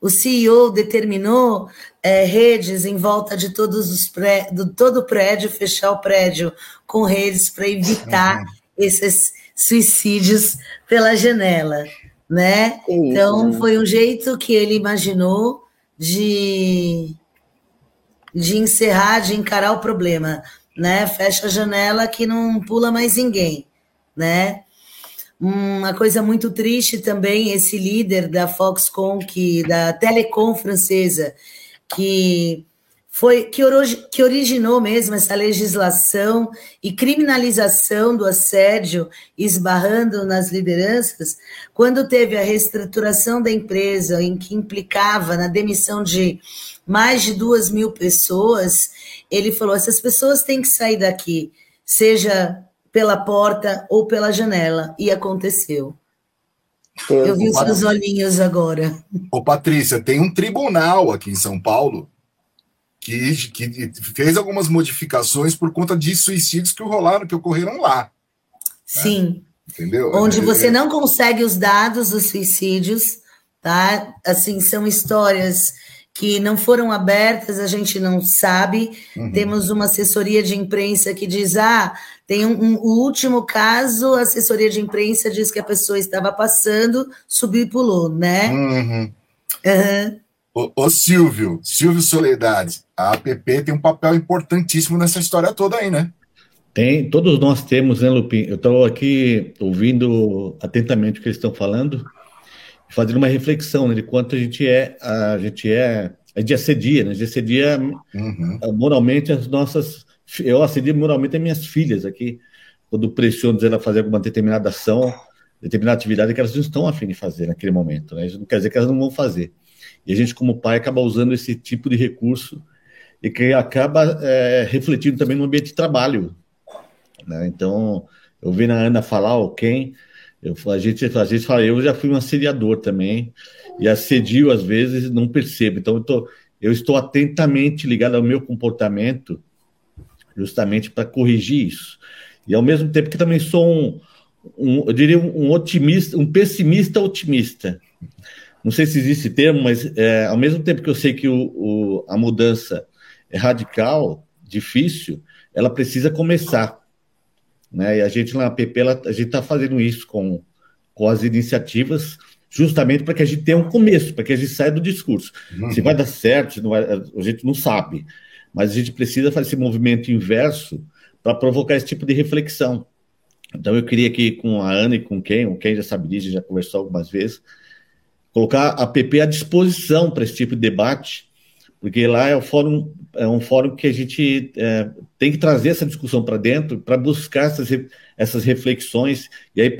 o CEO determinou é, redes em volta de todos os pré, do todo o prédio, fechar o prédio com redes para evitar uhum. esses suicídios pela janela, né? Isso, então né? foi um jeito que ele imaginou de de encerrar, de encarar o problema. né? Fecha a janela que não pula mais ninguém, né? Uma coisa muito triste também, esse líder da Foxconn, que, da Telecom francesa, que foi que, que originou mesmo essa legislação e criminalização do assédio, esbarrando nas lideranças, quando teve a reestruturação da empresa, em que implicava na demissão de mais de duas mil pessoas, ele falou: essas pessoas têm que sair daqui, seja pela porta ou pela janela. E aconteceu. Eu vi os seus olhinhos agora. Ô, Patrícia, tem um tribunal aqui em São Paulo que, que fez algumas modificações por conta de suicídios que rolaram, que ocorreram lá. Sim. Né? Entendeu? Onde é, você é. não consegue os dados dos suicídios, tá? Assim, são histórias que não foram abertas, a gente não sabe. Uhum. Temos uma assessoria de imprensa que diz: ah, tem um, um, o último caso, a assessoria de imprensa diz que a pessoa estava passando, subiu e pulou, né? Uhum. Uhum. Ô, ô, Silvio, Silvio Soledade, a APP tem um papel importantíssimo nessa história toda aí, né? Tem, todos nós temos, né, Lupin? Eu estou aqui ouvindo atentamente o que eles estão falando fazendo uma reflexão né, de quanto a gente é, a gente é, a gente assedia, né? A gente assedia uhum. moralmente as nossas. Eu assedio moralmente as minhas filhas aqui, quando pressiono elas a fazer alguma determinada ação, determinada atividade que elas não estão afim de fazer naquele momento, né? Isso não quer dizer que elas não vão fazer. E a gente, como pai, acaba usando esse tipo de recurso e que acaba é, refletindo também no ambiente de trabalho. Né? Então, eu vi na Ana falar, ou quem eu, a, gente, a gente fala, eu já fui um assediador também, e assedio às vezes não percebo. Então, eu, tô, eu estou atentamente ligado ao meu comportamento, justamente para corrigir isso. E ao mesmo tempo que também sou um, um eu diria, um otimista, um pessimista otimista. Não sei se existe termo, mas é, ao mesmo tempo que eu sei que o, o, a mudança é radical, difícil, ela precisa começar. Né? E a gente na PP, ela, a gente está fazendo isso com, com as iniciativas, justamente para que a gente tenha um começo, para que a gente saia do discurso. Uhum. Se vai dar certo, vai, a gente não sabe. Mas a gente precisa fazer esse movimento inverso para provocar esse tipo de reflexão. Então eu queria aqui com a Ana e com quem, o quem já sabe disso, já conversou algumas vezes, colocar a PP à disposição para esse tipo de debate, porque lá é, o fórum, é um fórum que a gente é, tem que trazer essa discussão para dentro para buscar essas, essas reflexões e aí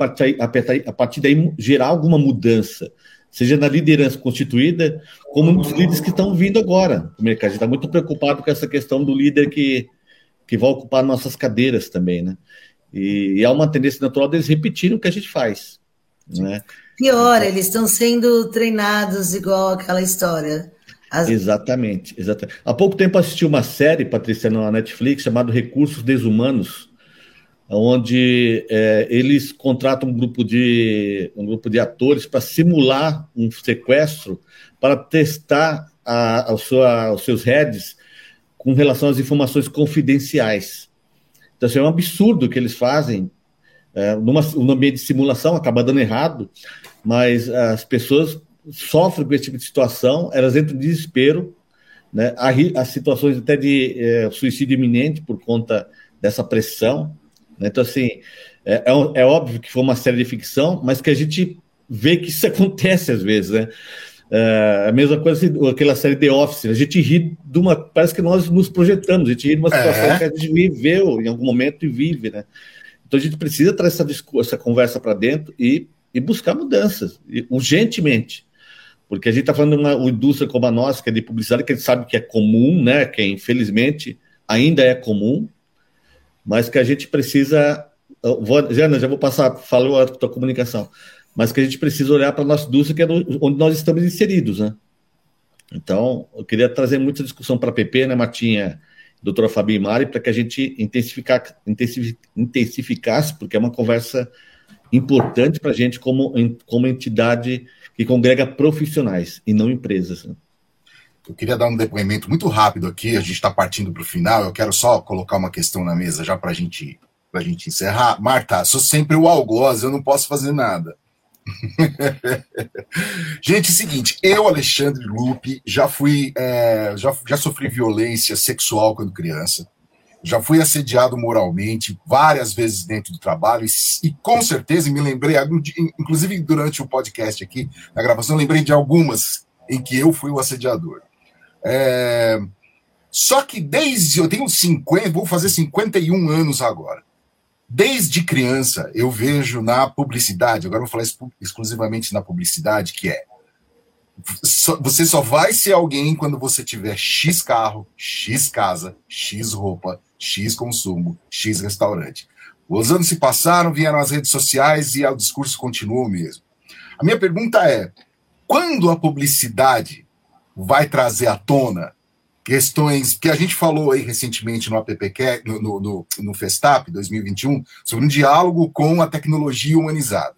a partir daí gerar alguma mudança, seja na liderança constituída, como nos líderes que estão vindo agora. O mercado está muito preocupado com essa questão do líder que, que vai ocupar nossas cadeiras também, né? E, e há uma tendência natural deles repetirem o que a gente faz. Né? Pior, eles estão sendo treinados igual aquela história. As... Exatamente, exatamente. Há pouco tempo assisti uma série, Patrícia, na Netflix, chamada Recursos Desumanos, onde é, eles contratam um grupo de, um grupo de atores para simular um sequestro para testar a, a sua, os seus heads com relação às informações confidenciais. Então, assim, é um absurdo o que eles fazem é, numa, num ambiente de simulação, acaba dando errado, mas as pessoas sofrem com esse tipo de situação, elas entram em desespero, né? Há situações até de é, suicídio iminente por conta dessa pressão. Né? Então, assim, é, é, é, óbvio que foi uma série de ficção, mas que a gente vê que isso *laughs* acontece às vezes, né? É, a mesma coisa assim, aquela série The Office, a gente ri de uma. Parece que nós nos projetamos, a gente ri de uma situação é. que a gente viveu em algum momento e vive, né? Então a gente precisa trazer essa, essa conversa para dentro e, e buscar mudanças, e, urgentemente. Porque a gente está falando de uma indústria como a nossa, que é de publicidade, que a gente sabe que é comum, né? Que infelizmente ainda é comum, mas que a gente precisa. Jana, já vou passar, falou a tua comunicação, mas que a gente precisa olhar para a nossa indústria, que é onde nós estamos inseridos, né? Então, eu queria trazer muita discussão para a PP, né, Martinha, doutora Fabi Mari, para que a gente intensificar, intensificasse, porque é uma conversa importante para a gente como, como entidade que congrega profissionais e não empresas. Né? Eu queria dar um depoimento muito rápido aqui, a gente está partindo para o final, eu quero só colocar uma questão na mesa já para gente, a gente encerrar. Marta, sou sempre o algoz, eu não posso fazer nada. *laughs* gente, é o seguinte, eu, Alexandre Lupe, já fui, é, já, já sofri violência sexual quando criança. já fui assediado moralmente várias vezes dentro do trabalho e, e com certeza me lembrei, inclusive durante o podcast aqui, na gravação, lembrei de algumas em que eu fui o assediador. É, só que desde eu tenho 50, vou fazer 51 anos agora. Desde criança eu vejo na publicidade, agora vou falar exclusivamente na publicidade, que é você só vai ser alguém quando você tiver X carro, X casa, X roupa, X consumo, X restaurante. Os anos se passaram, vieram as redes sociais e o discurso continua o mesmo. A minha pergunta é: quando a publicidade vai trazer à tona questões que a gente falou aí recentemente no AppQ, no, no, no, no Festap 2021, sobre um diálogo com a tecnologia humanizada.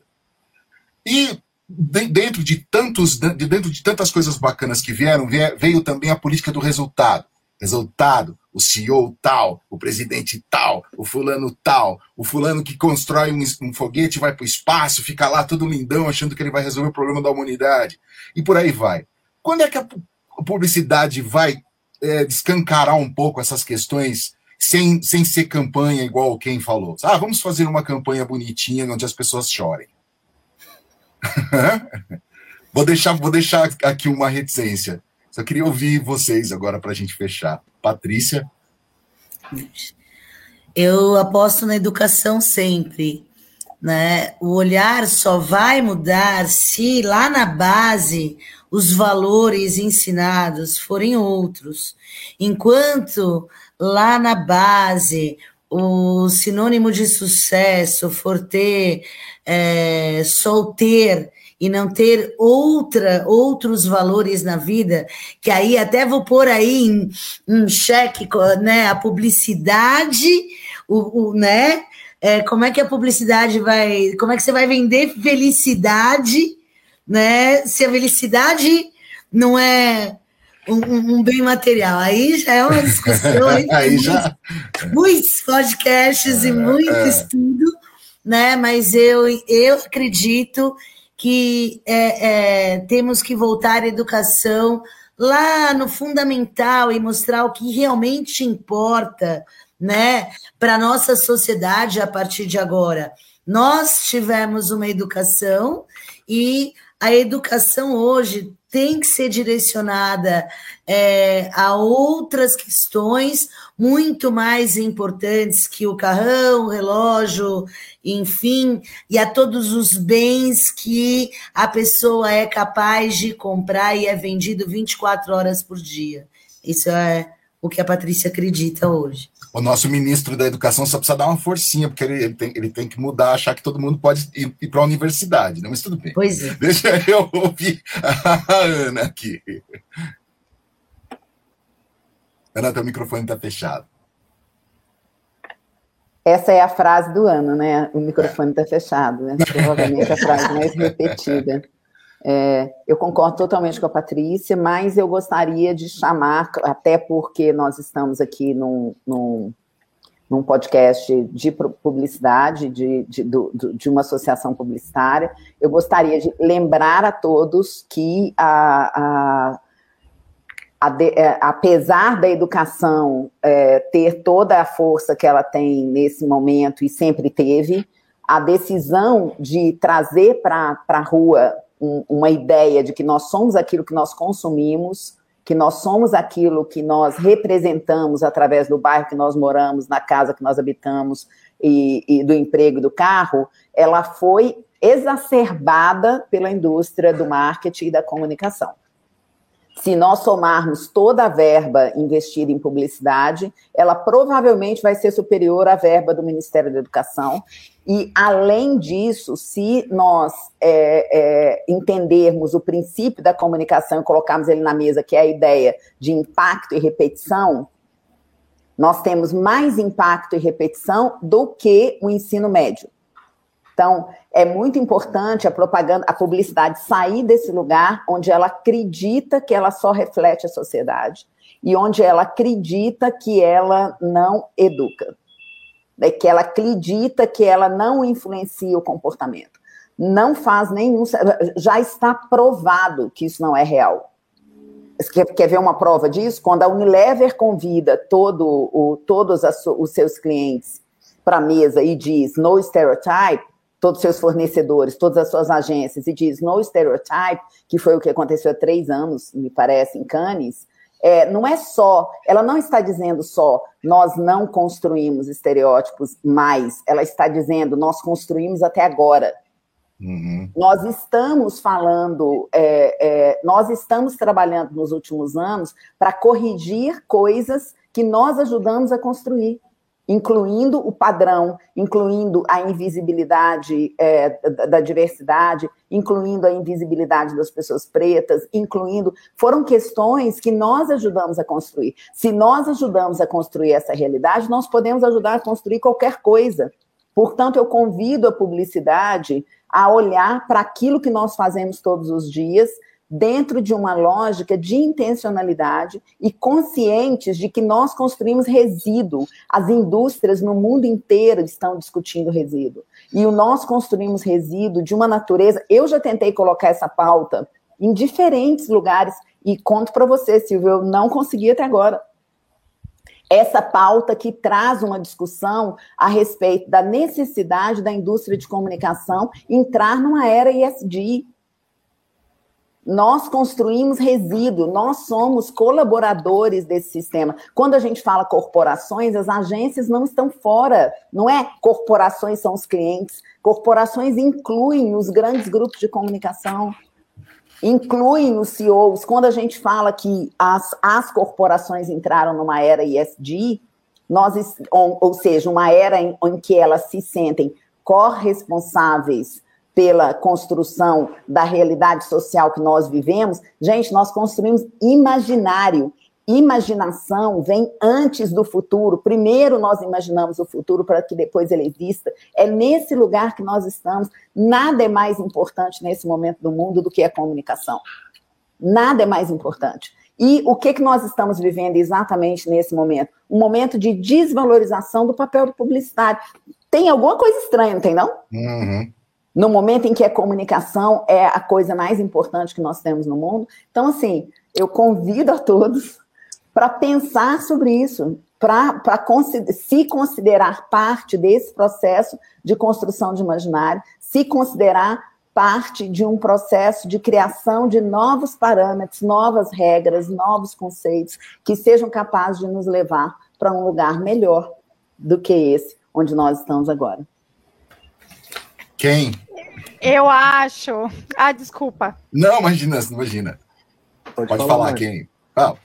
E dentro de tantos, dentro de tantas coisas bacanas que vieram, veio também a política do resultado. Resultado, o CEO tal, o presidente tal, o fulano tal, o fulano que constrói um, um foguete vai para o espaço, fica lá todo lindão achando que ele vai resolver o problema da humanidade. E por aí vai. Quando é que a publicidade vai é, descancarar um pouco essas questões sem, sem ser campanha igual quem falou? Ah, vamos fazer uma campanha bonitinha onde as pessoas chorem. *laughs* vou, deixar, vou deixar aqui uma reticência. Só queria ouvir vocês agora para a gente fechar. Patrícia? Eu aposto na educação sempre. Né? O olhar só vai mudar se lá na base os valores ensinados forem outros. Enquanto lá na base o sinônimo de sucesso for ter é, e não ter outra outros valores na vida, que aí até vou pôr aí em, em né, a publicidade, o, o né? É, como é que a publicidade vai. Como é que você vai vender felicidade, né? Se a felicidade não é um, um, bem material. Aí já é uma discussão. Aí, *laughs* aí já... Muitos podcasts é, e muito é. estudo, né? Mas eu, eu acredito que é, é, temos que voltar à educação lá no fundamental e mostrar o que realmente importa, né, para nossa sociedade a partir de agora. Nós tivemos uma educação e a educação hoje tem que ser direcionada é, a outras questões muito mais importantes que o carrão, o relógio, enfim, e a todos os bens que a pessoa é capaz de comprar e é vendido 24 horas por dia. Isso é o que a Patrícia acredita hoje o nosso ministro da Educação só precisa dar uma forcinha, porque ele, ele, tem, ele tem que mudar, achar que todo mundo pode ir, ir para a universidade, né? mas tudo bem. Pois é. Deixa *laughs* eu ouvir a Ana aqui. Ana, teu microfone está fechado. Essa é a frase do ano, né? O microfone está fechado, né? Provavelmente a frase mais *laughs* repetida. É, eu concordo totalmente com a Patrícia, mas eu gostaria de chamar, até porque nós estamos aqui num, num, num podcast de publicidade, de, de, do, de, uma associação publicitária, eu gostaria de lembrar a todos que, a, a, a é, apesar da educação é, ter toda a força que ela tem nesse momento e sempre teve, a decisão de trazer para a rua um, uma ideia de que nós somos aquilo que nós consumimos, que nós somos aquilo que nós representamos através do bairro que nós moramos, na casa que nós habitamos e, e do emprego e do carro, ela foi exacerbada pela indústria do marketing e da comunicação. Se nós somarmos toda a verba investida em publicidade, ela provavelmente vai ser superior à verba do Ministério da Educação e, além disso, se nós é, é, entendermos o princípio da comunicação e colocarmos ele na mesa, que é a ideia de impacto e repetição, nós temos mais impacto e repetição do que o ensino médio. Então, é muito importante a propaganda, a publicidade sair desse lugar onde ela acredita que ela só reflete a sociedade e onde ela acredita que ela não educa é que ela acredita que ela não influencia o comportamento. Não faz nenhum. Já está provado que isso não é real. Quer, quer ver uma prova disso? Quando a Unilever convida todo o, todos as, os seus clientes para a mesa e diz no stereotype, todos os seus fornecedores, todas as suas agências, e diz no stereotype, que foi o que aconteceu há três anos, me parece, em Cannes, é, não é só, ela não está dizendo só nós não construímos estereótipos mais, ela está dizendo nós construímos até agora. Uhum. Nós estamos falando, é, é, nós estamos trabalhando nos últimos anos para corrigir coisas que nós ajudamos a construir incluindo o padrão, incluindo a invisibilidade é, da, da, diversidade, incluindo a invisibilidade das pessoas pretas, incluindo. Foram questões que nós ajudamos a construir. Se nós ajudamos a construir essa realidade, nós podemos ajudar a construir qualquer coisa. Portanto, eu convido a publicidade a olhar para aquilo que nós fazemos todos os dias dentro de uma lógica de intencionalidade e conscientes de que nós construímos resíduo. As indústrias no mundo inteiro estão discutindo resíduo. E o nós construímos resíduo de uma natureza. Eu já tentei colocar essa pauta em diferentes lugares e conto para você, Silvio, eu não consegui até agora. Essa pauta que traz uma discussão a respeito da necessidade da indústria de comunicação entrar numa era ISD, nós construímos resíduo, nós somos colaboradores desse sistema. Quando a gente fala corporações, as agências não estão fora, não é corporações são os clientes, corporações incluem os grandes grupos de comunicação, incluem os CEOs. Quando a gente fala que as, as corporações entraram numa era ISD, nós, ou, ou seja, uma era em, em que elas se sentem corresponsáveis pela construção da realidade social que nós vivemos, gente, nós construímos imaginário. Imaginação vem antes do futuro. Primeiro nós imaginamos o futuro para que depois ele exista. É nesse lugar que nós estamos. Nada é mais importante nesse momento do mundo do que a comunicação. Nada é mais importante. E o que, que nós estamos vivendo exatamente nesse momento? Um momento de desvalorização do papel do publicitário. Tem alguma coisa estranha, não tem, não? Uhum no momento em que a comunicação é a coisa mais importante que nós temos no mundo. Então, assim, eu convido a todos para pensar sobre isso, para se considerar parte desse processo de construção de imaginário, se considerar parte de um processo de criação de novos parâmetros, novas regras, novos conceitos que sejam capazes de nos levar para um lugar melhor do que esse onde nós estamos agora. Quem? Eu acho. Ah, desculpa. Não, imagina, imagina. Pode, Pode falar, falar quem? Ah.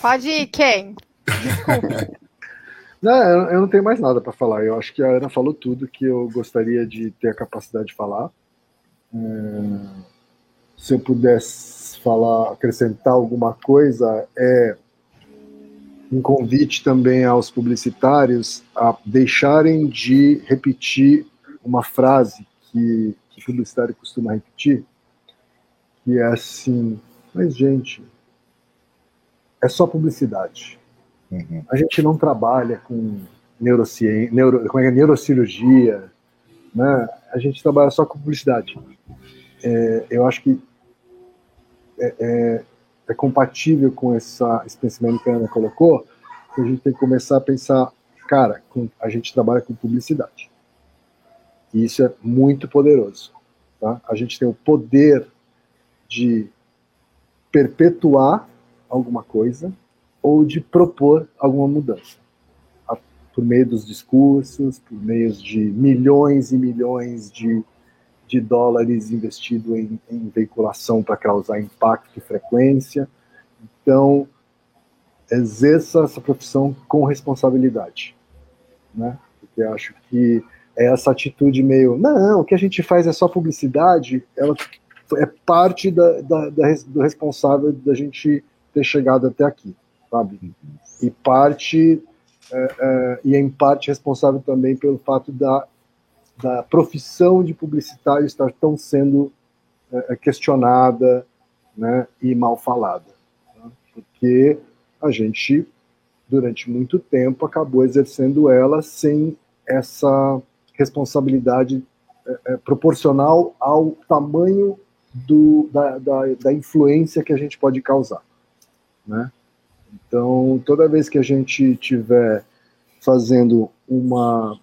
Pode ir, quem? Desculpa. *laughs* não, eu não tenho mais nada para falar. Eu acho que a Ana falou tudo que eu gostaria de ter a capacidade de falar. É... Se eu pudesse falar, acrescentar alguma coisa, é um convite também aos publicitários a deixarem de repetir uma frase que, que o publicitário costuma repetir, que é assim, mas gente, é só publicidade. Uhum. A gente não trabalha com neurociência, neuro, como é, é neurocirurgia, né? A gente trabalha só com publicidade. É, eu acho que é, é, compatível com essa, pensamento que a Ana colocou, a gente tem que começar a pensar, cara, com, a gente trabalha com publicidade. E isso é muito poderoso. Tá? A gente tem o poder de perpetuar alguma coisa ou de propor alguma mudança. Por meio dos discursos, por meio de milhões e milhões de de dólares investido em, em veiculação para causar impacto e frequência. Então, exerça essa profissão com responsabilidade, né? Porque acho que essa atitude meio, não, o que a gente faz é só publicidade, ela é parte da, da, da, do responsável da gente ter chegado até aqui, sabe? E parte, é, é, e é em parte responsável também pelo fato da da profissão de publicitário estar tão sendo é, é, questionada né, e mal falada. Né? Porque a gente, durante muito tempo, acabou exercendo ela sem essa responsabilidade é, é, proporcional ao tamanho do, da, da, da, influência que a gente pode causar. Né? Então, toda vez que a gente tiver fazendo uma,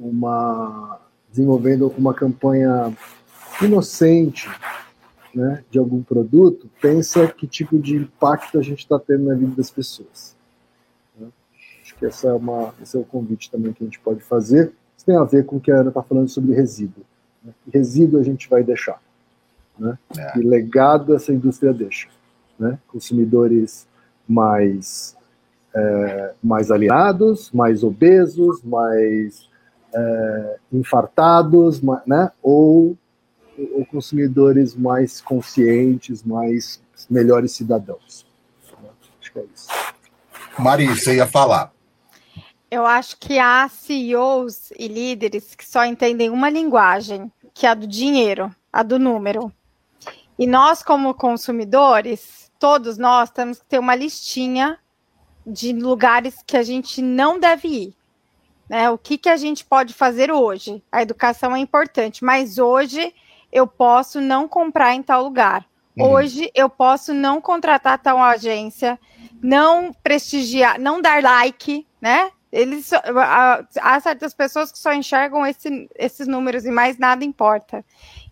uma desenvolvendo uma campanha inocente né, de algum produto, pensa que tipo de impacto a gente está tendo na vida das pessoas. Né? Acho que essa é uma, esse é o convite também que a gente pode fazer. Isso tem a ver com o que a Ana está falando sobre resíduo. Né? Resíduo a gente vai deixar? Né? É. Que legado essa indústria deixa? Né? Consumidores mais, é, mais alienados, mais obesos, mais é, infartados, né? ou ou consumidores mais conscientes, mais melhores cidadãos. Acho que é isso. Mari, você ia falar. Eu acho que há CEOs e líderes que só entendem uma linguagem, que é a do dinheiro, a do número. E nós, como consumidores, todos nós temos que ter uma listinha de lugares que a gente não deve ir. Né? O que, que a gente pode fazer hoje? A educação é importante, mas hoje eu posso não comprar em tal lugar. Uhum. Hoje eu posso não contratar tal agência, não prestigiar, não dar like, né? Eles, há certas pessoas que só enxergam esse, esses números e mais nada importa.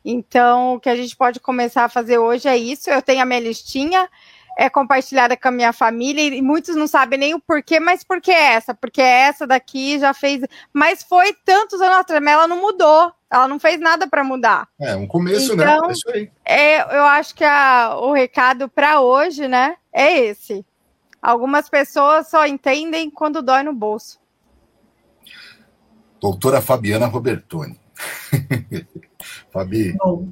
Então, o que a gente pode começar a fazer hoje é isso. Eu tenho a minha listinha, é compartilhada com a minha família e muitos não sabem nem o porquê, mas por que essa? Porque essa daqui já fez, mas foi tantos anos atrás, mas ela não mudou, ela não fez nada para mudar. É um começo, né? então, né? É isso aí. É, eu acho que a, o recado para hoje, né, é esse. Algumas pessoas só entendem quando dói no bolso. Doutora Fabiana Robertoni. *laughs* Fabi. Bom.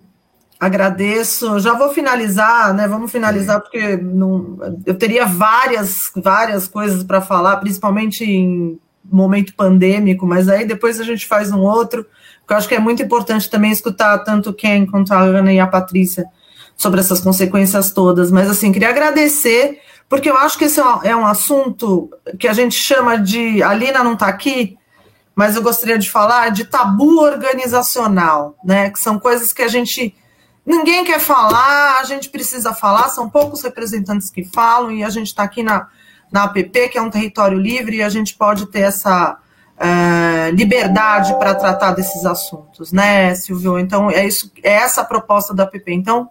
Agradeço. Já vou finalizar, né? Vamos finalizar porque não, eu teria várias, várias coisas para falar, principalmente em momento pandêmico, mas aí depois a gente faz um outro, porque eu acho que é muito importante também escutar tanto o Ken quanto a Ana e a Patrícia sobre essas consequências todas. Mas assim, queria agradecer, porque eu acho que esse é um é assunto que a gente chama de. A Lina não está aqui, mas eu gostaria de falar de tabu organizacional, né? Que são coisas que a gente Ninguém quer falar, a gente precisa falar, são poucos representantes que falam, e a gente está aqui na, na APP, que é um território livre, e a gente pode ter essa é, liberdade para tratar desses assuntos, né, Silvio? Então, é, isso, é essa a proposta da APP. Então,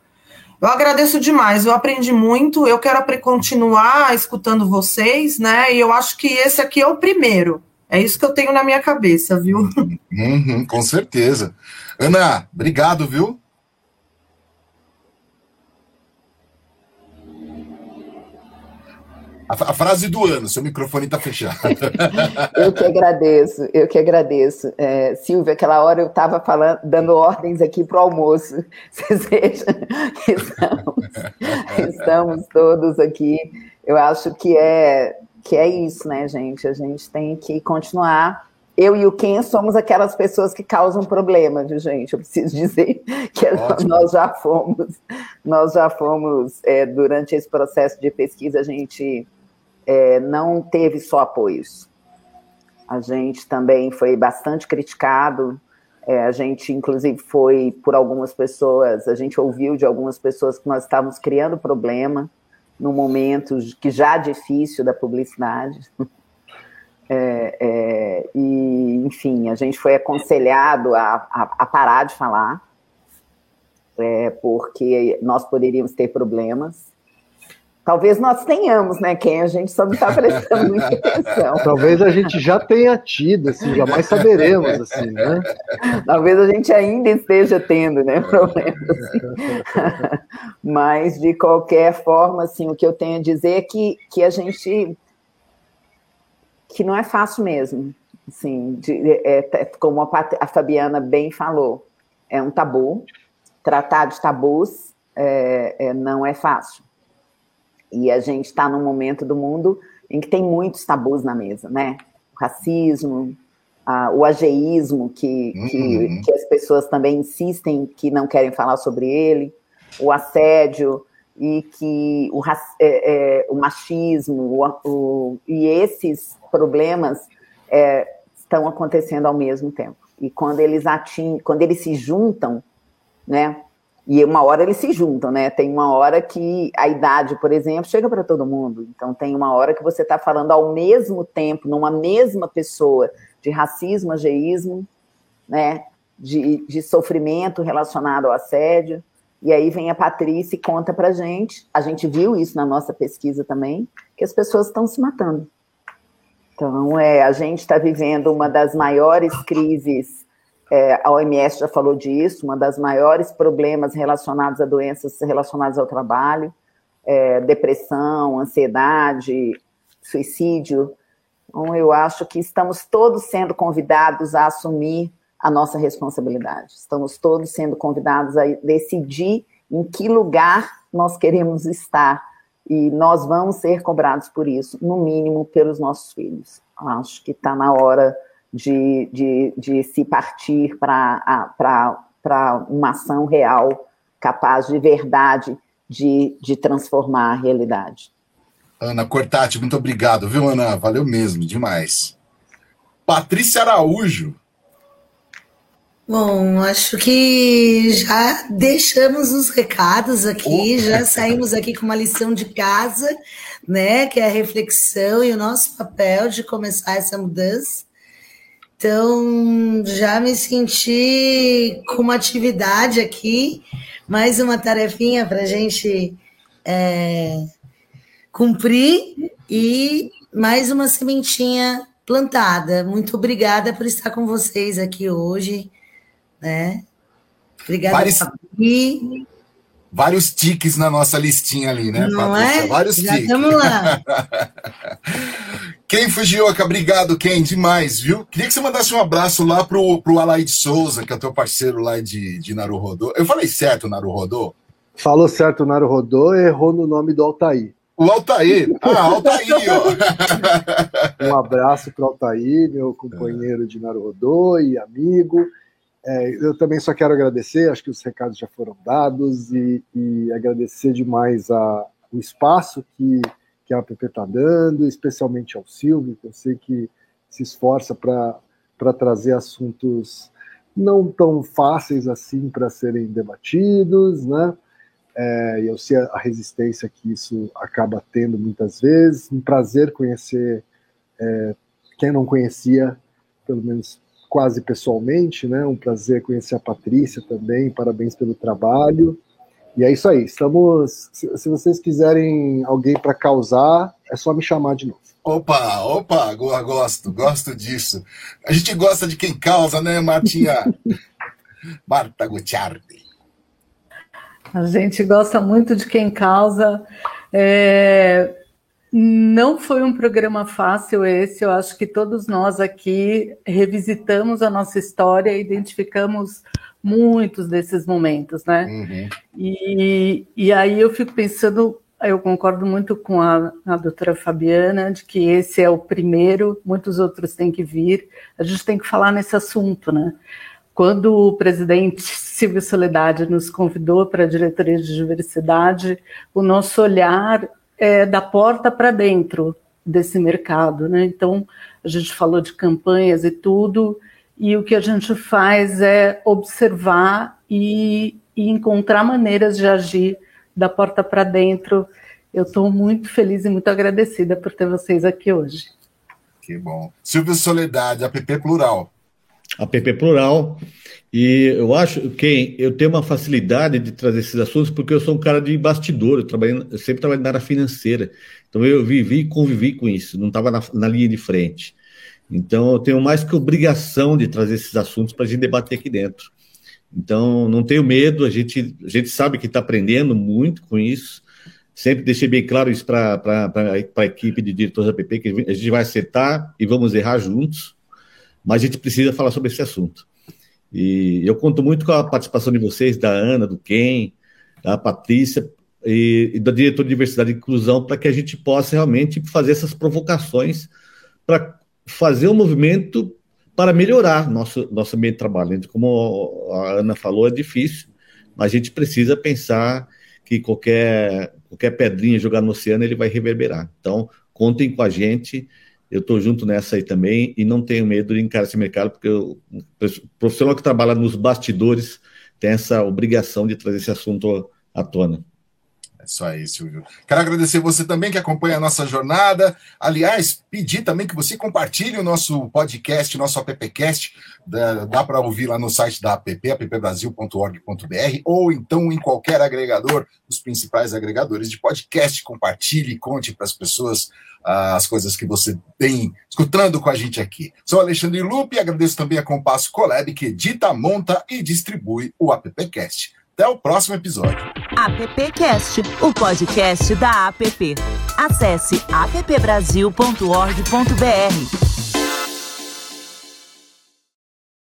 eu agradeço demais, eu aprendi muito, eu quero continuar escutando vocês, né, e eu acho que esse aqui é o primeiro. É isso que eu tenho na minha cabeça, viu? Uhum, com certeza. Ana, obrigado, viu? A, a, frase do ano, seu microfone está fechado. *laughs* eu que agradeço, eu que agradeço. É, Silvia, aquela hora eu estava dando ordens aqui para o almoço. *laughs* Vocês vejam que estamos, *laughs* estamos todos aqui. Eu acho que é, que é isso, né, gente? A gente tem que continuar eu e o Ken somos aquelas pessoas que causam problema, viu, gente? Eu preciso dizer que Ótimo. nós já fomos, nós já fomos, é, durante esse processo de pesquisa, a gente é, não teve só apoios. A gente também foi bastante criticado. É, a gente, inclusive, foi por algumas pessoas, a gente ouviu de algumas pessoas que nós estávamos criando problema no momento que já difícil da publicidade. *laughs* É, é, e, enfim, a gente foi aconselhado a, a, a parar de falar, é, porque nós poderíamos ter problemas. Talvez nós tenhamos, né, quem a gente só não está prestando muita *laughs* atenção. Talvez a gente já tenha tido, assim, jamais saberemos, assim, né? Talvez a gente ainda esteja tendo, né, problemas. Assim. *laughs* Mas, de qualquer forma, assim, o que eu tenho a dizer é que, que a gente... que não é fácil mesmo, assim, de, é, é, como a, a Fabiana bem falou, é um tabu, tratar de tabus é, é não é fácil e a gente está num momento do mundo em que tem muitos tabus na mesa, né? O racismo, a, o ageísmo, que, uhum. que, que, as pessoas também insistem que não querem falar sobre ele, o assédio e que o, é, é, o machismo o, o, e esses problemas é, estão acontecendo ao mesmo tempo. E quando eles atingem, quando eles se juntam, né? E uma hora eles se juntam, né? Tem uma hora que a idade, por exemplo, chega para todo mundo. Então tem uma hora que você está falando ao mesmo tempo, numa mesma pessoa, de racismo, ageísmo, né? De, de sofrimento relacionado ao assédio. E aí vem a Patrícia e conta para gente. A gente viu isso na nossa pesquisa também, que as pessoas estão se matando. Então, é, a gente está vivendo uma das maiores crises é, a OMS já falou disso, uma das maiores problemas relacionados a doenças relacionadas ao trabalho, é, depressão, ansiedade, suicídio. Então, eu acho que estamos todos sendo convidados a assumir a nossa responsabilidade. Estamos todos sendo convidados a decidir em que lugar nós queremos estar e nós vamos ser cobrados por isso, no mínimo pelos nossos filhos. Acho que está na hora de, de, de se partir para uma ação real, capaz de verdade de, de transformar a realidade. Ana Cortati, muito obrigado, viu, Ana? Valeu mesmo, demais. Patrícia Araújo. Bom, acho que já deixamos os recados aqui, oh. já saímos aqui com uma lição de casa, né? Que é a reflexão e o nosso papel de começar essa mudança. Então, já me senti com uma atividade aqui, mais uma tarefinha para a gente é, cumprir e mais uma sementinha plantada. Muito obrigada por estar com vocês aqui hoje. Né? Obrigada Vários, vários tiques na nossa listinha ali, né, Não Patrícia? É? Vários Já tiques. Vamos lá. *laughs* Ken Fujioka, obrigado, Ken, demais, viu? Queria que você mandasse um abraço lá pro, pro Alaide Souza, que é o teu parceiro lá de, de Naruhodô. Eu falei certo, Naruhodô? Falou certo, Naruhodô, errou no nome do Altair. O Altair. Ah, Altair, ó. *laughs* um abraço pro Altair, meu companheiro de Naruhodô e amigo. É, eu também só quero agradecer, acho que os recados já foram dados, e, e agradecer demais a, o espaço que que a APP está dando, especialmente ao Silvio, que eu sei que se esforça para trazer assuntos não tão fáceis assim para serem debatidos, né? É, eu sei a resistência que isso acaba tendo muitas vezes. Um prazer conhecer é, quem não conhecia, pelo menos quase pessoalmente, né? Um prazer conhecer a Patrícia também. Parabéns pelo trabalho. E é isso aí. Estamos. Se, vocês quiserem alguém para causar, é só me chamar de novo. Opa, opa, gosto, gosto disso. A gente gosta de quem causa, né, Martinha? *laughs* Marta Gutiardi. A gente gosta muito de quem causa. É... Não foi um programa fácil esse, eu acho que todos nós aqui revisitamos a nossa história, identificamos muitos desses momentos, né? Uhum. E, e aí eu fico pensando, eu concordo muito com a, a doutora Fabiana, de que esse é o primeiro, muitos outros têm que vir, a gente tem que falar nesse assunto, né? Quando o presidente Silvio Soledade nos convidou para a diretoria de diversidade, o nosso olhar é da porta para dentro desse mercado, né? Então, a gente falou de campanhas e tudo, e o que a gente faz é observar e, e encontrar maneiras de agir da porta para dentro. Eu estou muito feliz e muito agradecida por ter vocês aqui hoje. Que bom. Silvio Soledade, APP Plural. APP Plural. E eu acho que eu tenho uma facilidade de trazer esses assuntos porque eu sou um cara de bastidor, eu, eu sempre trabalhei na área financeira. Então eu vivi e convivi com isso, não estava na, na linha de frente. Então, eu tenho mais que obrigação de trazer esses assuntos para a gente debater aqui dentro. Então, não tenho medo, a gente, a gente sabe que está aprendendo muito com isso. Sempre deixei bem claro isso para a equipe de diretores da PP, que a gente vai acertar e vamos errar juntos, mas a gente precisa falar sobre esse assunto. E eu conto muito com a participação de vocês, da Ana, do Ken, da Patrícia e, e da diretora de Diversidade e Inclusão, para que a gente possa realmente fazer essas provocações para fazer um movimento para melhorar nosso, nosso ambiente de trabalho. Como a Ana falou, é difícil, mas a gente precisa pensar que qualquer, qualquer pedrinha jogada no oceano ele vai reverberar. Então, contem com a gente. Eu estou junto nessa aí também e não tenho medo de encarar esse mercado, porque o profissional que trabalha nos bastidores tem essa obrigação de trazer esse assunto à tona. É isso aí, Silvio. Quero agradecer você também que acompanha a nossa jornada. Aliás, pedir também que você compartilhe o nosso podcast, nosso appcast. Dá, dá para ouvir lá no site da app, appbrasil.org.br, ou então em qualquer agregador, os principais agregadores de podcast. Compartilhe, conte para as pessoas as coisas que você tem escutando com a gente aqui. Sou Alexandre Lupe e agradeço também a Compasso Colab, que edita, monta e distribui o appcast. Até o próximo episódio. AppCast, o podcast da app. Acesse appbrasil.org.br.